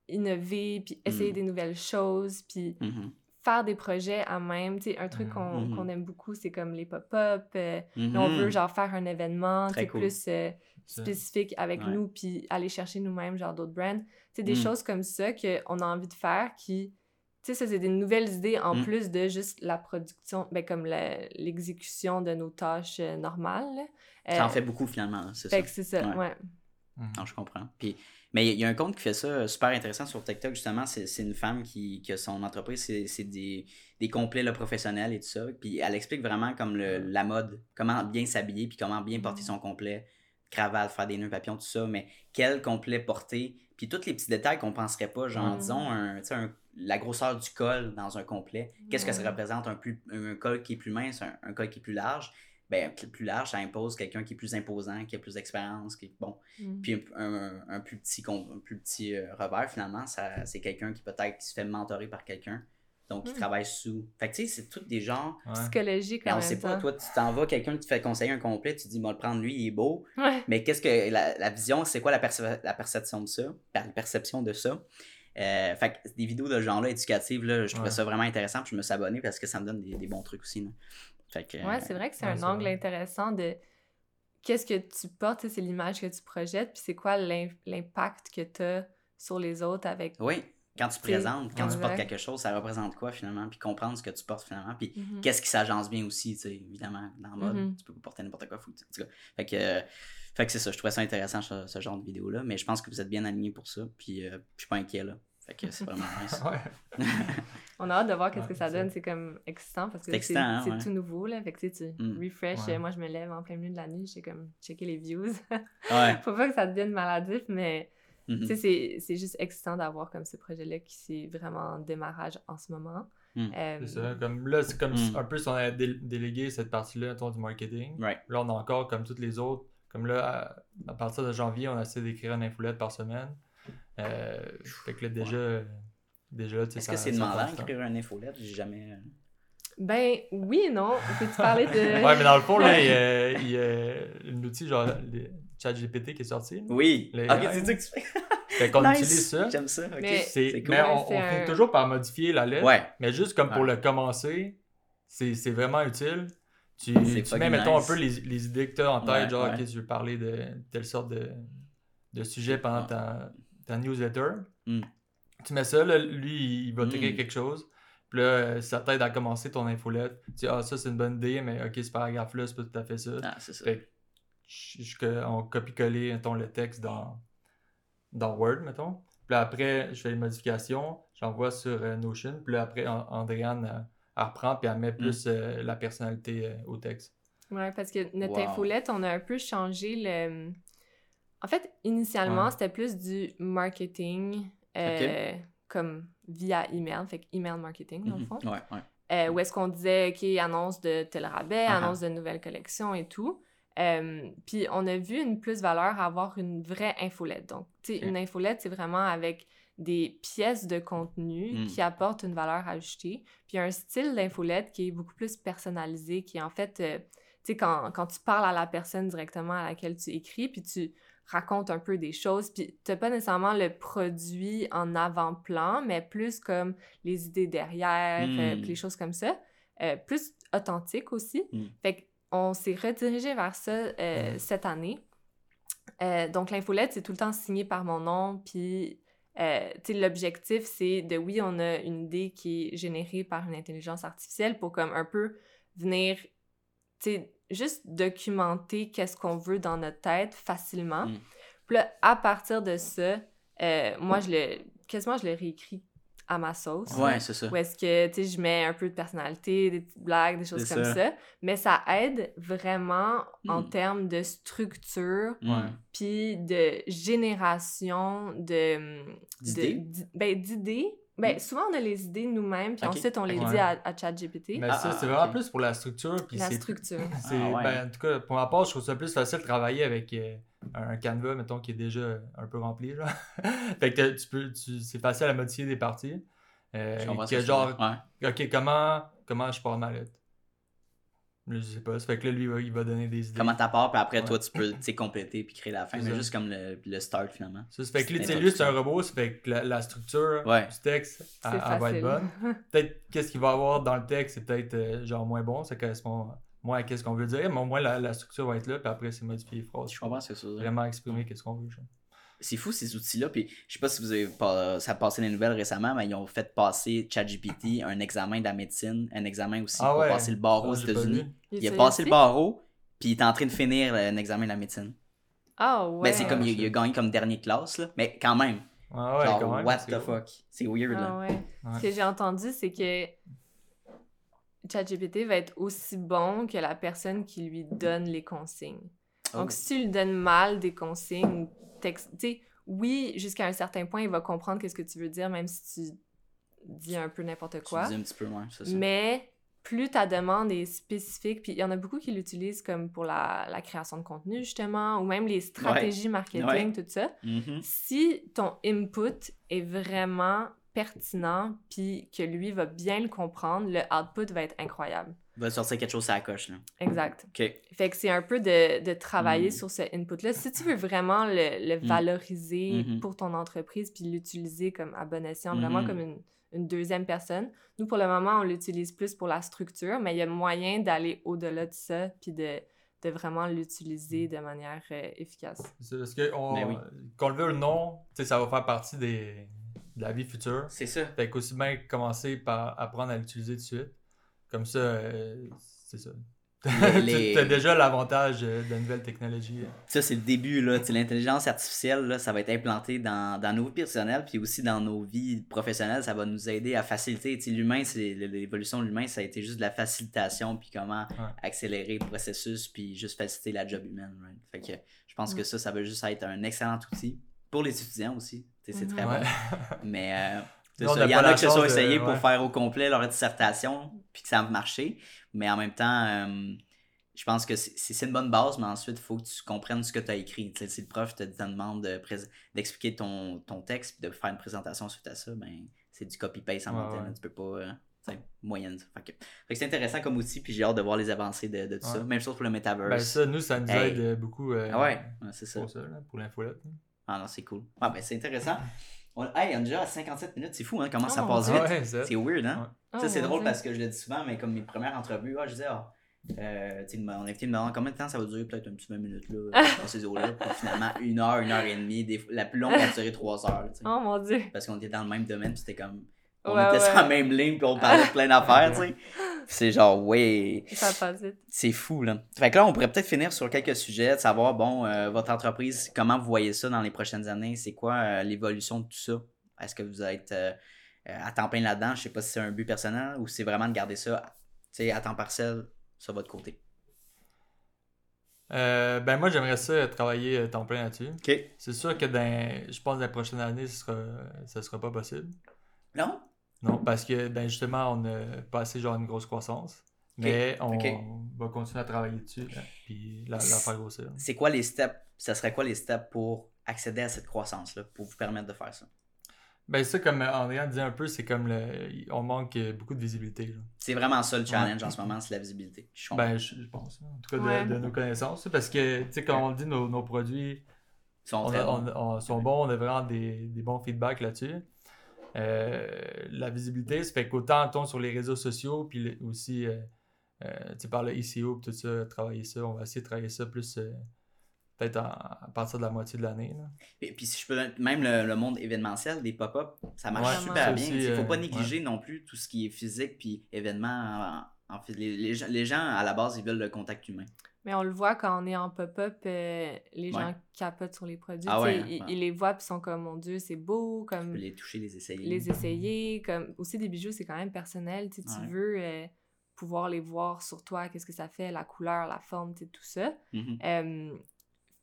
innover, puis essayer Mm. des nouvelles choses, puis Mhm. Faire des projets à même. Tu sais, un truc qu'on Mhm. qu'on aime beaucoup, c'est comme les pop-up. euh, on veut genre faire un événement, sais, cool. plus euh, spécifique avec Ouais. nous, puis aller chercher nous-mêmes, genre d'autres brands. Tu sais, des Mm. choses comme ça qu'on a envie de faire qui... Tu sais, ça, c'est des nouvelles idées en Mm. plus de juste la production, ben, comme l'exécution de nos tâches euh, normales. ça en fait beaucoup finalement c'est ça fait que c'est ça, Ouais. ouais. Mhm. Non, je comprends. Puis, mais il y a un compte qui fait ça euh, super intéressant sur TikTok, justement. C'est une femme qui, qui a son entreprise, c'est des, des complets là, professionnels et tout ça. Puis elle explique vraiment comme le, la mode, comment bien s'habiller, puis comment bien porter Mhm. son complet, cravate, faire des nœuds papillons, tout ça. Mais quel complet porter, puis tous les petits détails qu'on penserait pas, genre, Mhm. disons, un, la grosseur du col dans un complet. Qu'est-ce que ça représente? Un, plus, un col qui est plus mince, un, un col qui est plus large? Ben, plus- plus large, ça impose quelqu'un qui est plus imposant, qui a plus d'expérience, qui est bon. Mm. Puis un, un- un plus petit, un plus petit euh, revers, finalement, ça, c'est quelqu'un qui peut-être qui se fait mentorer par quelqu'un. Donc, qui Mm. travaille sous. Fait que tu sais, c'est tout des gens. Ouais. Psychologique Mais en on même sait pas, toi, tu t'en vas, quelqu'un qui te fait conseiller un complet, tu dis, moi, le prendre lui, il est beau. Ouais. Mais qu'est-ce que la, la vision, c'est quoi la, perce- la perception de ça? La perception de ça? Euh, fait que des vidéos de ce genre-là éducatives, là, je trouvais Ouais. ça vraiment intéressant. Puis je me suis abonné parce que ça me donne des, des bons trucs aussi. là. Fait que, Ouais, c'est vrai que c'est un angle intéressant de qu'est-ce que tu portes, c'est l'image que tu projettes, puis c'est quoi l'im- l'impact que tu as sur les autres avec. Oui, quand tu présentes, quand tu portes quelque chose, ça représente quoi finalement? Puis comprendre ce que tu portes finalement. Puis Mhm. qu'est-ce qui s'agence bien aussi, tu sais, évidemment, dans le mode. Mhm. Tu peux pas porter n'importe quoi. Tu- en tout cas. Fait que, euh, fait que c'est ça, je trouvais ça intéressant ce, ce genre de vidéo-là, mais je pense que vous êtes bien alignés pour ça, puis euh, je suis pas inquiet là. Fait que c'est vraiment nice. On a hâte de voir qu'est-ce Ouais, que ça donne. C'est comme excitant parce que C'est hein, tout nouveau. Là. Fait que tu sais, tu Mm. refresh. Ouais. Moi, je me lève en plein milieu de la nuit. J'ai comme checké les views. Ouais. Faut pas que ça devienne maladif, mais sais, c'est- c'est juste excitant d'avoir comme ce projet-là qui c'est vraiment en démarrage en ce moment. Mm. Euh, C'est ça. Comme là, c'est comme Mm. un peu si on avait dé- délégué cette partie-là du marketing. Right. Là, on a encore, comme toutes les autres, comme là, à, à partir de janvier, on essaie d'écrire une infolette par semaine. Euh, fait que là, déjà, déjà tu sais, Est-ce que c'est demandant d'écrire un infolette? J'ai jamais. euh, Ben oui et non. Peux-tu parler de. Ouais, mais dans le fond, là, il y a, il y a un outil genre le ChatGPT qui est sorti. là. Oui. Les ok, c'est ça que tu fais. Fait qu'on Nice. utilise ça. J'aime ça. Mais- C'est- C'est cool. Mais Ouais, on, c'est on finit un- toujours par modifier la lettre. Ouais. Mais juste comme pour Ouais. le commencer, c'est c'est vraiment utile. Tu, tu mets, mettons, nice. un peu les, les idées que tu as en tête, Ouais, genre, ouais. ok, tu veux parler de telle sorte de, de sujet pendant Ouais. ta, ta newsletter. Mm. Tu mets ça, là, lui, il va t'écrire Mm. quelque chose. Puis là, ça t'aide à commencer ton infolette. Tu dis, ah, ça, c'est une bonne idée, mais ok, ce paragraphe-là, c'est pas tout à fait ça. Ah, c'est ça. Fait on copie-coller, mettons, le texte dans, dans Word, mettons. Puis après, je fais les modifications, j'envoie sur euh, Notion. Puis là, après, An- Andréane, euh, elle reprend, puis elle met plus euh, la personnalité euh, au texte. Ouais, parce que notre Wow. infolette, on a un peu changé le. En fait, initialement, Ouais. c'était plus du marketing, euh, comme via email, fait email marketing, dans le Mhm. fond. Ouais, ouais. Euh, où est-ce qu'on disait, OK, annonce de tel rabais, ah. annonce de nouvelles collections et tout. Euh, puis on a vu une plus-valeur à avoir une vraie infolette. Donc, tu sais, une infolette, c'est vraiment avec des pièces de contenu Mm. qui apportent une valeur ajoutée. Puis un style d'infolette qui est beaucoup plus personnalisé, qui est en fait, euh, tu sais, quand, quand tu parles à la personne directement à laquelle tu écris, puis tu racontes un peu des choses, puis tu pas nécessairement le produit en avant-plan, mais plus comme les idées derrière, euh, puis les choses comme ça. Euh, plus authentique aussi. Mm. Fait qu'on s'est redirigé vers ça euh, Mm. cette année. Donc, l'infolette, c'est tout le temps signé par mon nom, puis euh, tu sais, l'objectif, c'est de, oui, on a une idée qui est générée par une intelligence artificielle pour comme un peu venir, tu sais, juste documenter qu'est-ce qu'on veut dans notre tête facilement. Mm. Puis là, à partir de ça, euh, moi, je le, quasiment, je le réécris à ma sauce. Ouais, c'est ça. Où est-ce que, tu sais, je mets un peu de personnalité, des petites blagues, des choses comme ça. ça. Mais ça aide vraiment en Mm. termes de structure, puis de génération de... D'idées? de- ben, d'idées. Ben, Mm. souvent, on a les idées nous-mêmes, puis ensuite, on les dit à, à ChatGPT. Mais Ah, ça, ah, c'est vraiment ok. plus pour la structure. Puis La structure. Ah ouais. ben, en tout cas, pour ma part, je trouve ça plus facile de travailler avec euh, un Canva, mettons, qui est déjà un peu rempli. Là. fait que tu peux, tu, c'est facile à modifier des parties. Euh, Je comprends que genre. Ouais. ok, comment, comment je pars ma lettre Je sais pas. Ça fait que là, lui, il va, donner des idées. Comment ta part, puis après, Ouais. toi, tu peux compléter puis créer la fin, C'est mais ça. juste comme le, le start finalement. Ça, ça fait que lui, C'est lui, c'est un robot, ça fait que la, la structure Ouais. du texte, elle, C'est elle va être bonne. Peut-être qu'est-ce qu'il va avoir dans le texte, c'est peut-être euh, genre moins bon, ça correspond moins à ce qu'on veut dire, mais au moins la, la structure va être là, puis après, c'est modifier les phrases. Je comprends ce que tu veux dire. Vraiment exprimer qu'est-ce qu'on veut. genre. C'est fou ces outils-là. Puis je sais pas si vous avez pas, ça a passé les nouvelles récemment, mais ils ont fait passer ChatGPT un examen de la médecine, un examen aussi Ah pour ouais. passer le barreau aux États-unis. Il a passé le barreau, puis il est en train de finir un examen de la médecine. Ah ouais. Ben, c'est comme il, il a gagné comme dernier classe, là. Mais quand même. Ah ouais, genre, quand même, what c'est the fuck? C'est weird, là. Ah ouais. Ce que j'ai entendu, c'est que ChatGPT va être aussi bon que la personne qui lui donne les consignes. Donc, Oh. si tu lui donnes mal des consignes, tu oui, jusqu'à un certain point, il va comprendre qu'est-ce que tu veux dire, même si tu dis un peu n'importe Tu quoi. dis un petit peu moins, c'est ça. Mais plus ta demande est spécifique, puis il y en a beaucoup qui l'utilisent comme pour la, la création de contenu, justement, ou même les stratégies marketing, Ouais. tout ça. Mhm. Si ton input est vraiment pertinent, puis que lui va bien le comprendre, le output va être incroyable. Va sortir quelque chose à la coche, là. Exact. OK. Fait que c'est un peu de, de travailler Mm. sur ce input-là. Si tu veux vraiment le, le Mm. valoriser Mhm. pour ton entreprise, puis l'utiliser comme à bon escient, vraiment Mhm. comme une, une deuxième personne, nous, pour le moment, on l'utilise plus pour la structure, mais il y a moyen d'aller au-delà de ça, puis de, de vraiment l'utiliser de manière euh, efficace. C'est parce Ben oui. qu'on le veut ou non, tu sais, ça va faire partie des, de la vie future. C'est ça. Fait qu'aussi bien commencer par apprendre à l'utiliser tout de suite. Comme ça, euh, c'est ça. Les- tu as déjà l'avantage euh, de la nouvelle technologie. Ça, c'est le début, L'intelligence artificielle, là, ça va être implanté dans, dans nos vies personnelles, puis aussi dans nos vies professionnelles. Ça va nous aider à faciliter. Tu sais, L'humain, c'est l'évolution de l'humain, ça a été juste de la facilitation, puis comment accélérer le processus, puis juste faciliter la job humaine. right? Fait que je pense que ça, ça va juste être un excellent outil pour les étudiants aussi. C'est très Mhm. bon. Mais euh, il y en a qui se sont de- essayés pour ouais. faire au complet leur dissertation, puis que ça a marché. Mais en même temps, euh, je pense que c'est une bonne base, mais ensuite, il faut que tu comprennes ce que tu as écrit. Si le prof te, te demande de d'expliquer ton, ton texte puis de faire une présentation suite à ça, ben, c'est du copy-paste en Ouais, même temps. ouais. Tu peux pas. euh, moyenne. ça. Fait que, c'est intéressant comme outil, puis j'ai hâte de voir les avancées de, de tout ça. Même chose pour le metaverse. Ben ça, nous, ça nous Hey. aide euh, beaucoup euh, Ah ouais, ouais, c'est ça. pour ça, là, pour l'infolette. Ah non, c'est cool. Ah ben c'est intéressant. On, hey, on est déjà à 57 minutes, c'est fou hein, comment Oh ça mon passe vite. Ouais, c'est weird, hein? Ça, c'est mon drôle parce que je le dis souvent, mais comme mes premières entrevues, ah, je disais, ah, euh, tu sais, on a invité me demander combien de temps ça va durer, peut-être un petit 20 minutes, là, dans ces eaux-là. Puis finalement, une heure, une heure et demie, des fois- la plus longue a duré trois heures, là. Oh mon dieu. Parce qu'on était dans le même domaine, puis c'était comme, on Ouais, était sur la même ligne, puis on parlait de plein d'affaires, tu sais. C'est genre, ouais. Ça passe vite. C'est fou, là. Fait que là, on pourrait peut-être finir sur quelques sujets, de savoir, bon, euh, votre entreprise, comment vous voyez ça dans les prochaines années? C'est quoi euh, l'évolution de tout ça? Est-ce que vous êtes euh, à temps plein là-dedans? Je sais pas si c'est un but personnel ou si c'est vraiment de garder ça, tu sais, à temps partiel sur votre côté. Euh, ben moi, j'aimerais ça travailler temps plein là-dessus. OK. C'est sûr que dans, je pense que dans les prochaines années, ce sera, ça sera pas possible. Non? Non, parce que ben justement, on a passé genre une grosse croissance. Mais on va continuer à travailler dessus, là, puis la, la faire grossir. C'est quoi les steps? Ça serait quoi les steps pour accéder à cette croissance-là, pour vous permettre de faire ça? Ben ça, comme André disait un peu, c'est comme le, on manque beaucoup de visibilité. C'est vraiment ça le challenge Ouais. en ce moment, c'est la visibilité. Je. Ben je, je pense, en tout cas de, Ouais. de nos connaissances. Parce que, tu sais, quand on dit nos, nos produits, sont on, très a- bons. on- on- sont bons, on a vraiment des, des bons feedbacks là-dessus. Euh, la visibilité, ça fait qu'autant on sur les réseaux sociaux, puis aussi euh, euh, tu par le ICO, puis tout ça, travailler ça, on va essayer de travailler ça plus peut-être à partir de la moitié de l'année. Et puis si je peux même le, le monde événementiel, des pop-up, ça marche Ouais, super bien. Il faut euh, pas négliger non plus tout ce qui est physique puis événement. En, en les, les les gens, à la base, ils veulent le contact humain. Mais on le voit quand on est en pop-up, euh, les gens Ouais. capotent sur les produits. Ah ouais, ils, ouais. ils les voient puis sont comme, mon Dieu, c'est beau, Tu comme peux les toucher, les essayer. les essayer. Comme... Aussi, des bijoux, c'est quand même personnel. Tu, veux euh, pouvoir les voir sur toi, qu'est-ce que ça fait, la couleur, la forme, tout ça. Mhm. Euh,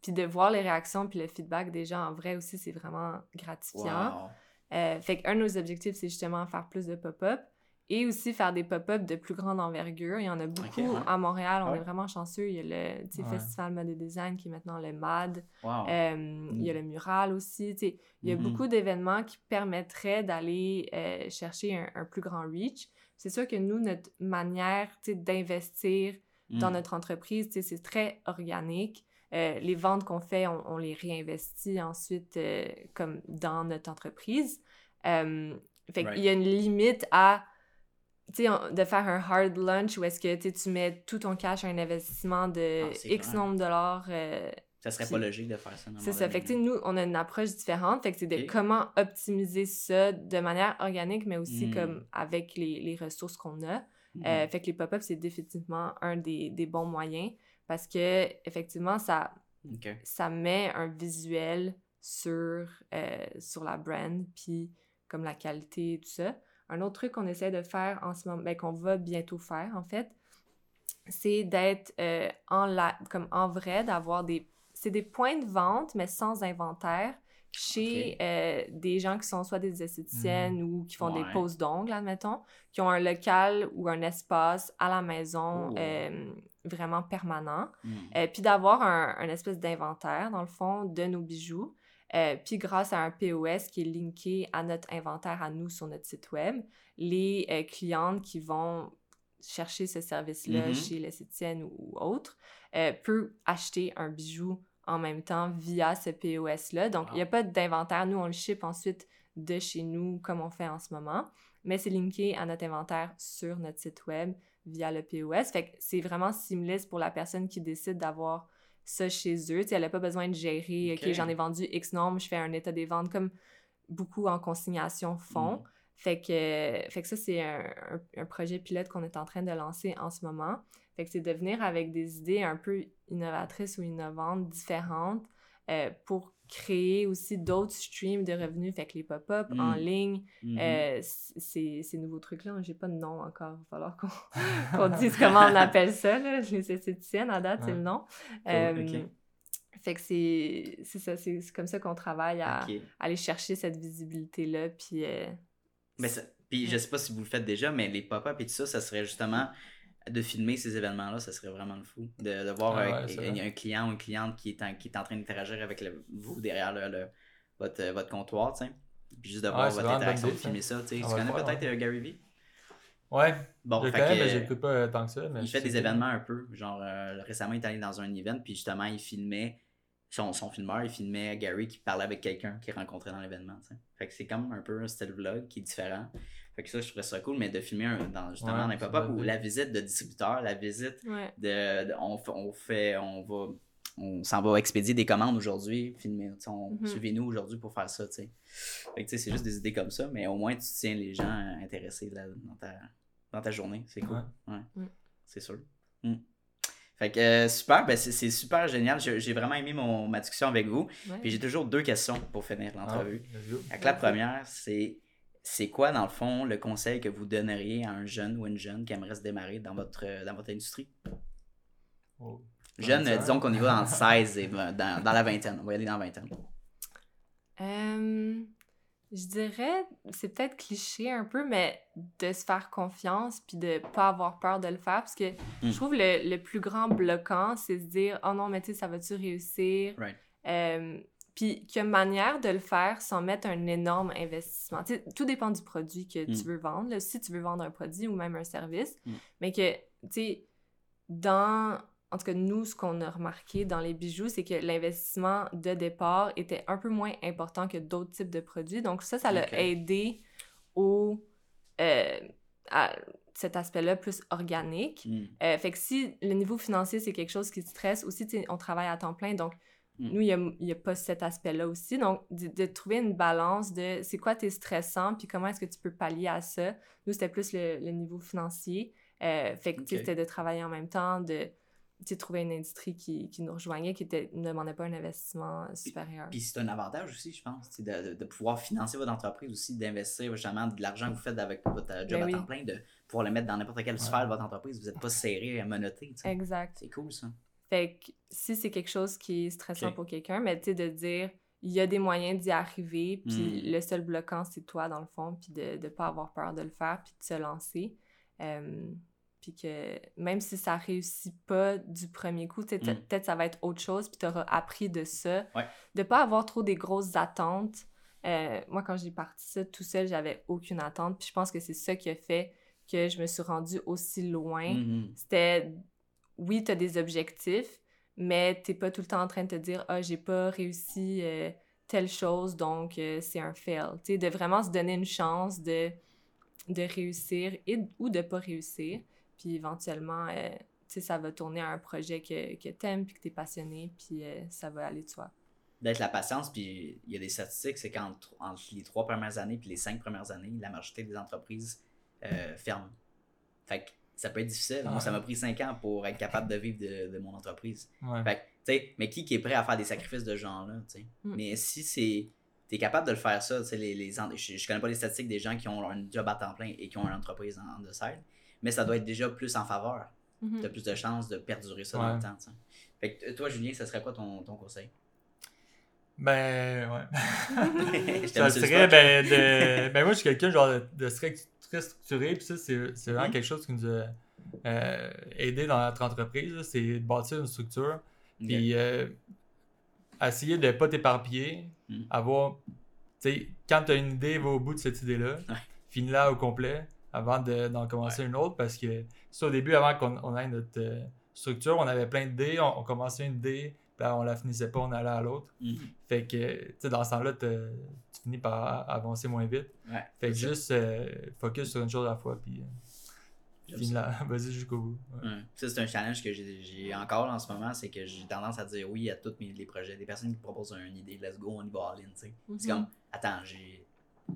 puis de voir les réactions puis le feedback des gens en vrai aussi, c'est vraiment gratifiant. Wow. Euh, fait qu'un de nos objectifs, c'est justement faire plus de pop-up et aussi faire des pop-up de plus grande envergure. Il y en a beaucoup ouais. à Montréal. On Ouais. est vraiment chanceux. Il y a le Ouais. Festival Mode et Design qui est maintenant le MAD. Wow. Euh, Il y a le mural aussi. Il y a Mhm. beaucoup d'événements qui permettraient d'aller euh, chercher un, un plus grand reach. C'est sûr que nous, notre manière d'investir dans Mhm. notre entreprise, c'est très organique. Euh, les ventes qu'on fait, on, on les réinvestit ensuite comme dans notre entreprise. Fait Right. qu'il y a une limite à tu sais, de faire un hard lunch où est-ce que tu mets tout ton cash à un investissement de Ah, X nombre de dollars. euh, Ça serait pas logique de faire ça. c'est ça. Fait que, nous, on a une approche différente. Fait que c'est de comment optimiser ça de manière organique, mais aussi Mm. comme avec les, les ressources qu'on a. Mhm. Euh, fait que les pop-ups, c'est définitivement un des, des bons moyens parce que, effectivement, ça, ça met un visuel sur, euh, sur la brand, puis comme la qualité et tout ça. Un autre truc qu'on essaie de faire en ce moment, ben, qu'on va bientôt faire en fait, c'est d'être euh, en, la, comme en vrai, d'avoir des... C'est des points de vente, mais sans inventaire, chez euh, des gens qui sont soit des esthéticiennes ou qui font Ouais. des poses d'ongles, admettons, qui ont un local ou un espace à la maison Oh. euh, vraiment permanent. Mhm. Puis d'avoir un, un espèce d'inventaire, dans le fond, de nos bijoux. Euh, puis grâce à un POS qui est linké à notre inventaire à nous sur notre site web, les euh, clientes qui vont chercher ce service-là Mhm. chez l'esthéticienne ou, ou autre euh, peuvent acheter un bijou en même temps via ce POS-là. Donc, il n'y a pas d'inventaire. Nous, on le ship ensuite de chez nous comme on fait en ce moment. Mais c'est linké à notre inventaire sur notre site web via le POS. Fait que c'est vraiment seamless pour la personne qui décide d'avoir ça chez eux. Tu sais, elle n'a pas besoin de gérer, OK, Ok. j'en ai vendu X nombre, je fais un état des ventes comme beaucoup en consignation font. Mhm. Fait que, fait que ça, c'est un, un- un projet pilote qu'on est en train de lancer en ce moment. Fait que c'est de venir avec des idées un peu innovatrices ou innovantes, différentes, euh, pour créer aussi d'autres streams de revenus. Fait que les pop-up Mm. en ligne, Mhm. euh, ces, ces nouveaux trucs-là, j'ai pas de nom encore. Il va falloir qu'on qu'on dise comment on appelle ça, là. les esthéticiennes, à date, c'est le nom. Cool, Euh. Fait que c'est ça, c'est comme ça qu'on travaille à aller chercher cette visibilité-là, puis... euh, Mais ça- puis je sais pas si vous le faites déjà, mais les pop-up et tout ça, ça serait justement de filmer ces événements-là, ça serait vraiment le fou. De, de voir Ah un, ouais, c'est un- vrai. un client ou une cliente qui est en, qui est en train d'interagir avec le- vous derrière le, le- votre, euh, votre comptoir, tu sais. Puis juste de voir c'est votre interaction, de filmer ça, tu sais. Connais peut-être ouais. euh, Gary Vee? Ouais, Bon, je fait connais, que, mais j'écoute pas euh, tant que ça. Mais il fait des événements un peu. Genre, euh, récemment, il est allé dans un event, puis justement, il filmait, son, son filmeur, il filmait Gary qui parlait avec quelqu'un qu'il rencontrait dans l'événement. tu sais. Fait que c'est comme un peu un style vlog qui est différent. Fait que ça, je trouverais ça cool, mais de filmer un, dans, justement Ouais, dans un c'est pop-up ou la visite de distributeur, la visite ouais. de. de- on, on fait. On va on s'en va expédier des commandes aujourd'hui, filmer, Mhm. suivez-nous aujourd'hui pour faire ça, tu sais. Fait que, tu sais, c'est juste des idées comme ça, mais au moins, tu tiens les gens intéressés là, dans, ta, dans ta journée. C'est cool. Ouais. Ouais. Mm. C'est sûr. Mm. Fait que, euh, super, ben, c'est super génial. J'ai vraiment aimé mon, ma discussion avec vous. Ouais. Puis j'ai toujours deux questions pour finir Ah, l'entrevue. la première, c'est c'est quoi, dans le fond, le conseil que vous donneriez à un jeune ou une jeune qui aimerait se démarrer dans votre, euh, dans votre industrie? Oh. Jeune, euh, disons qu'on y va dans le 16 et dans, dans la vingtaine. On va y aller dans la vingtaine. Euh, je dirais, c'est peut-être cliché un peu, mais de se faire confiance puis de pas avoir peur de le faire. Parce que Mm. je trouve le, le plus grand bloquant, c'est se dire Oh non, mais tu sais, ça va-tu réussir? Right. Euh, Puis qu'il y a manière de le faire sans mettre un énorme investissement. Tout dépend du produit que Mm. tu veux vendre. là. Si tu veux vendre un produit ou même un service, Mm. mais que, tu sais, dans. En tout cas, nous, ce qu'on a remarqué dans les bijoux, c'est que l'investissement de départ était un peu moins important que d'autres types de produits. Donc, ça, ça l'a aidé au, euh, à cet aspect-là plus organique. Mm. Euh, fait que si le niveau financier, c'est quelque chose qui te stresse, aussi, on travaille à temps plein, donc Mm. Nous, il n'y a, pas cet aspect-là aussi. Donc, de, de trouver une balance de c'est quoi tes stressants, puis comment est-ce que tu peux pallier à ça. Nous, c'était plus le, le niveau financier. Euh, fait que, c'était de travailler en même temps, de trouver une industrie qui, qui nous rejoignait, qui était- ne demandait pas un investissement supérieur. Puis c'est un avantage aussi, je pense, de, de, de pouvoir financer votre entreprise aussi, d'investir justement de l'argent que vous faites avec votre euh, job Ben à oui. temps plein, de pouvoir le mettre dans n'importe quelle Ouais. sphère de votre entreprise. Vous n'êtes pas serré à sais. Exact. C'est cool ça. Fait que si c'est quelque chose qui est stressant pour quelqu'un, mais tu sais, de dire il y a des moyens d'y arriver, puis Mm. le seul bloquant, c'est toi, dans le fond, puis de ne pas avoir peur de le faire, puis de se lancer. Euh, puis que même si ça réussit pas du premier coup, Mm. peut-être ça va être autre chose, puis tu auras appris de ça. Ouais. De pas avoir trop des grosses attentes. Euh, moi, quand j'ai parti ça tout seul, j'avais aucune attente, puis je pense que c'est ça qui a fait que je me suis rendue aussi loin Mhm. c'était oui, tu as des objectifs, mais t'es pas tout le temps en train de te dire ah j'ai pas réussi euh, telle chose donc euh, c'est un fail. Tu de vraiment se donner une chance de, de réussir et, ou de pas réussir. Puis éventuellement, euh, ça va tourner à un projet que, que t'aimes puis que t'es passionné puis euh, ça va aller de soi. D'être la patience, puis il y a des statistiques, c'est qu'entre entre les trois premières années puis les cinq premières années, la majorité des entreprises ferment. Fait ça peut être difficile. Moi, ça m'a pris cinq ans pour être capable de vivre de, de mon entreprise. Ouais. Fait que, tu sais, mais qui, qui est prêt à faire des sacrifices de genre-là, tu sais? Mm. Mais si c'est. T'es capable de le faire ça, tu sais, les, les, je, je connais pas les statistiques des gens qui ont un job à temps plein et qui ont une entreprise en, en the side, mais ça doit être déjà plus en faveur. Mhm. T'as plus de chances de perdurer ça dans le temps, tu sais. Fait que toi, Julien, ça serait quoi ton, ton conseil? Ben, ouais. Ça serait, ben, de... ben, moi, je suis quelqu'un genre de, très, très structuré, puis ça, c'est c'est vraiment Mhm. quelque chose qui nous a euh, aidé dans notre entreprise, là, c'est de bâtir une structure, puis euh, essayer de ne pas t'éparpiller, Mhm. avoir, tu sais, quand tu as une idée, va au bout de cette idée-là, Ouais. finis-la au complet avant de- d'en commencer une autre, parce que ça, au début, avant qu'on on ait notre euh, structure, on avait plein d'idées, on, on commençait une idée, là, on la finissait pas, on allait à l'autre. Mhm. Fait que, tu sais, dans ce temps-là, te- tu finis par avancer moins vite. Ouais, Fait que juste euh, focus sur une chose à la fois, puis euh, vas-y jusqu'au bout. Ouais. Ouais. Ça, c'est un challenge que j'ai encore en ce moment, c'est que j'ai tendance à dire oui à tous mes, les projets. Des personnes qui proposent une idée, let's go, on y va all in, tu sais. C'est Mhm. comme, attends, j'ai.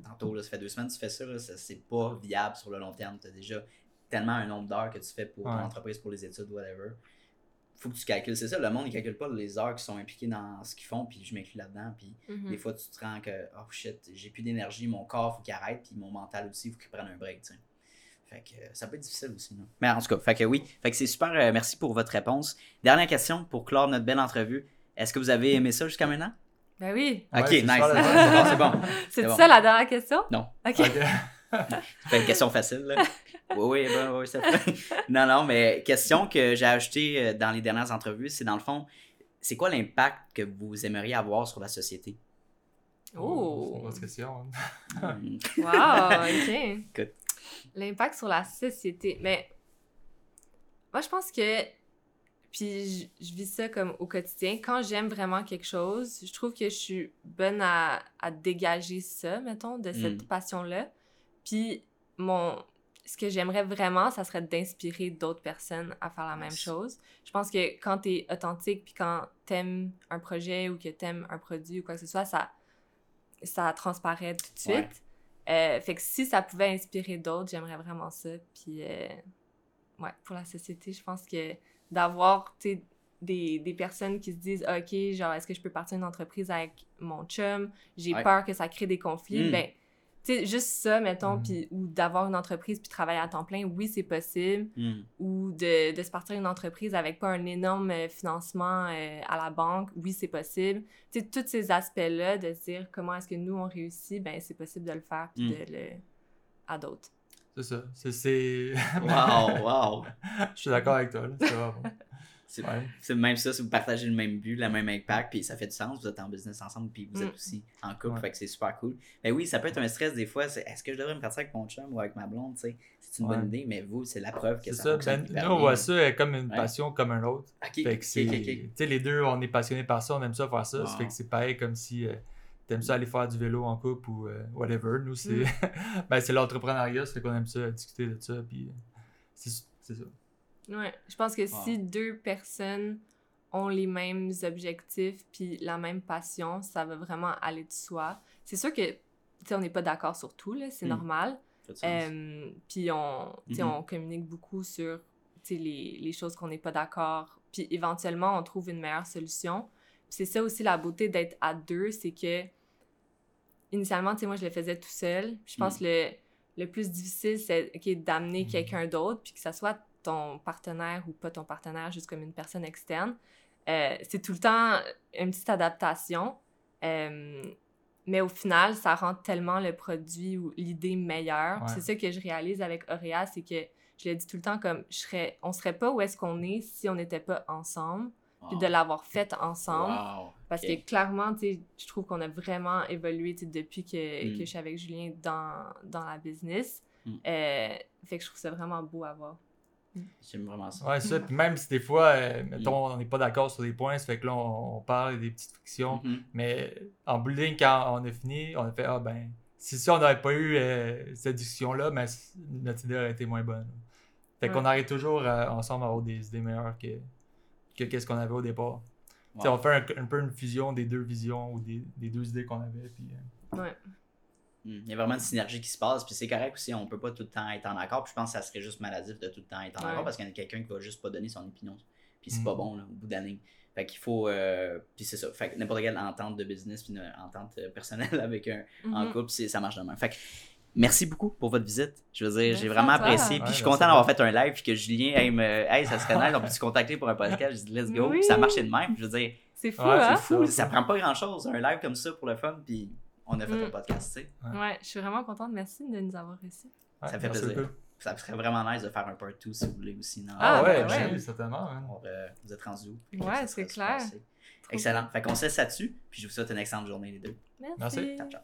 Tantôt, là, ça fait deux semaines que tu fais ça, ça c'est pas viable sur le long terme. Tu as déjà tellement un nombre d'heures que tu fais pour ton Ouais. entreprise, pour les études, whatever. Faut que tu calcules. C'est ça, le monde, il calcule pas les heures qui sont impliquées dans ce qu'ils font, puis je m'inclus là-dedans. Puis Mhm. des fois, tu te rends que, oh shit, j'ai plus d'énergie, mon corps, faut qu'il arrête, puis mon mental aussi, faut qu'il prenne un break, tu sais. Fait que euh, ça peut être difficile aussi. là. Mais en tout cas, fait que oui. Fait que c'est super. euh, merci pour votre réponse. Dernière question pour clore notre belle entrevue. Est-ce que vous avez aimé ça jusqu'à maintenant? Ben oui. Ok, nice. C'est bon, c'est bon. Ça la dernière question? Non. OK. Ok. C'est une question facile, là. Oui, oui, ben, oui, ça fait. Non, non, mais question que j'ai ajoutée euh, dans les dernières entrevues, c'est dans le fond, c'est quoi l'impact que vous aimeriez avoir sur la société? Oh. C'est une grosse question. hein. Hmm. Wow, OK. L'impact sur la société. Mais moi, je pense que. Puis je, je vis ça comme au quotidien. Quand j'aime vraiment quelque chose, je trouve que je suis bonne à, à dégager ça, mettons, de cette Mm. passion-là. Puis mon. ce que j'aimerais vraiment, ça serait d'inspirer d'autres personnes à faire la même chose. Je pense que quand tu es authentique, puis quand t'aimes un projet ou que t'aimes un produit ou quoi que ce soit, ça, ça transparaît tout de Ouais. suite. Euh, fait que si ça pouvait inspirer d'autres, j'aimerais vraiment ça. Puis, euh, ouais, pour la société, je pense que d'avoir, tu des, des personnes qui se disent OK, genre, est-ce que je peux partir une entreprise avec mon chum? J'ai Ouais. peur que ça crée des conflits. Mm. Ben, tu sais, juste ça, mettons, Mm. puis, ou d'avoir une entreprise puis travailler à temps plein, oui, c'est possible. Hmm. Ou de, de se partir une entreprise avec pas un énorme euh, financement euh, à la banque, oui, c'est possible. Tu sais, tous ces aspects-là, de se dire comment est-ce que nous, on réussit, ben c'est possible de le faire puis Mm. de le... à d'autres. C'est ça. C'est-. Wow, wow. Je suis d'accord avec toi. là. C'est vraiment bon. C'est Ouais. c'est même ça, si vous partagez le même but, le même impact, puis ça fait du sens, vous êtes en business ensemble, puis vous êtes Mm. aussi en couple, Ouais. fait que c'est super cool. Mais oui, ça peut être un stress des fois, c'est est-ce que je devrais me partir avec mon chum ou avec ma blonde, tu sais, c'est une bonne idée, mais vous, c'est la preuve que C'est ça, ça. fonctionne Ben, nous, on voit ça comme une Ouais. passion comme un autre. Ok, Fait que c'est. ok, ok, Tu sais, les deux, on est passionnés par ça, on aime ça faire ça. Wow. Ça fait que c'est pareil comme si euh, t'aimes ça aller faire du vélo en couple ou euh, whatever. Nous, c'est. Mm. ben, c'est l'entrepreneuriat, ça fait qu'on aime ça, discuter de ça. Puis. euh, C'est c'est ça. Ouais, je pense que Wow. si deux personnes ont les mêmes objectifs puis la même passion, ça va vraiment aller de soi. C'est sûr que, tu sais, on n'est pas d'accord sur tout, là, c'est Mm. normal. Euh, puis on, Mhm. on communique beaucoup sur tu sais, les, les choses qu'on n'est pas d'accord. Puis éventuellement, on trouve une meilleure solution. C'est ça aussi la beauté d'être à deux, c'est que initialement, tu sais, moi, je le faisais tout seul. Je pense que le, le plus difficile, c'est ok, d'amener Mhm. quelqu'un d'autre, puis que ça soit ton partenaire ou pas ton partenaire, juste comme une personne externe. Euh, c'est tout le temps une petite adaptation. Euh, mais au final, ça rend tellement le produit ou l'idée meilleure. Ouais. C'est ça que je réalise avec Auréa, c'est que je le dis tout le temps comme je serais, on serait pas où est-ce qu'on est si on n'était pas ensemble, puis de l'avoir fait ensemble. Wow. Parce que clairement, je trouve qu'on a vraiment évolué depuis que, Mm. que je suis avec Julien dans, dans la business. Mm. Euh, fait que je trouve ça vraiment beau à voir. J'aime vraiment ça. Ouais, c'est ça. Puis même si des fois, euh, mettons, on n'est pas d'accord sur des points, ça fait que là, on, on parle des petites frictions. Mhm. Mais en bout de ligne, quand on a fini, on a fait Ah ben, si ça, on n'avait pas eu euh, cette discussion-là, ben, c- notre idée aurait été moins bonne. Fait qu'on arrive toujours euh, ensemble à avoir des idées meilleures que, que qu'est-ce qu'on avait au départ. Wow. On fait un, un peu une fusion des deux visions ou des, des deux idées qu'on avait. Puis, euh, Ouais. Mm. Il y a vraiment une synergie qui se passe, puis c'est correct aussi, on peut pas tout le temps être en accord, puis je pense que ça serait juste maladif de tout le temps être en Ouais. accord parce qu'il y en a quelqu'un qui va juste pas donner son opinion, puis c'est Mm. pas bon là, au bout d'année. Fait qu'il faut, euh, puis c'est ça, fait que n'importe quelle entente de business, puis une entente euh, personnelle avec un en Mhm. couple, c'est- ça marche de même. Fait que merci beaucoup pour votre visite. Je veux dire, Merci j'ai vraiment apprécié, Ouais, puis je suis content d'avoir fait un live, puis que Julien, hey, me, hey ça serait nice, on peut se contacter pour un podcast, je dis let's go, Oui. puis ça marchait de même, je veux dire, C'est fou, Ouais, hein? c'est fou, ça prend pas grand chose, un live comme ça pour le fun, puis on a fait Mm. un podcast, tu sais. Ouais, je suis vraiment contente. Merci de nous avoir reçus. ouais, Ça fait plaisir. beaucoup. Ça serait vraiment nice de faire un part 2 si vous voulez aussi. Non? Ah, Ah, ouais, ben ouais. certainement. hein. On, euh, vous êtes rendus où? Ouais, c'est clair. Excellent. Fait qu'on se laisse là-dessus, puis je vous souhaite une excellente journée les deux. Merci. Merci. Ciao, ciao.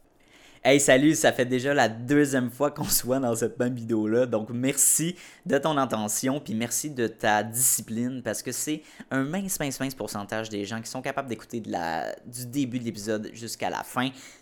Hey, salut, ça fait déjà la deuxième fois qu'on se voit dans cette même vidéo-là. Donc, merci de ton intention, puis merci de ta discipline, parce que c'est un mince, mince, mince pourcentage des gens qui sont capables d'écouter de la, du début de l'épisode jusqu'à la fin.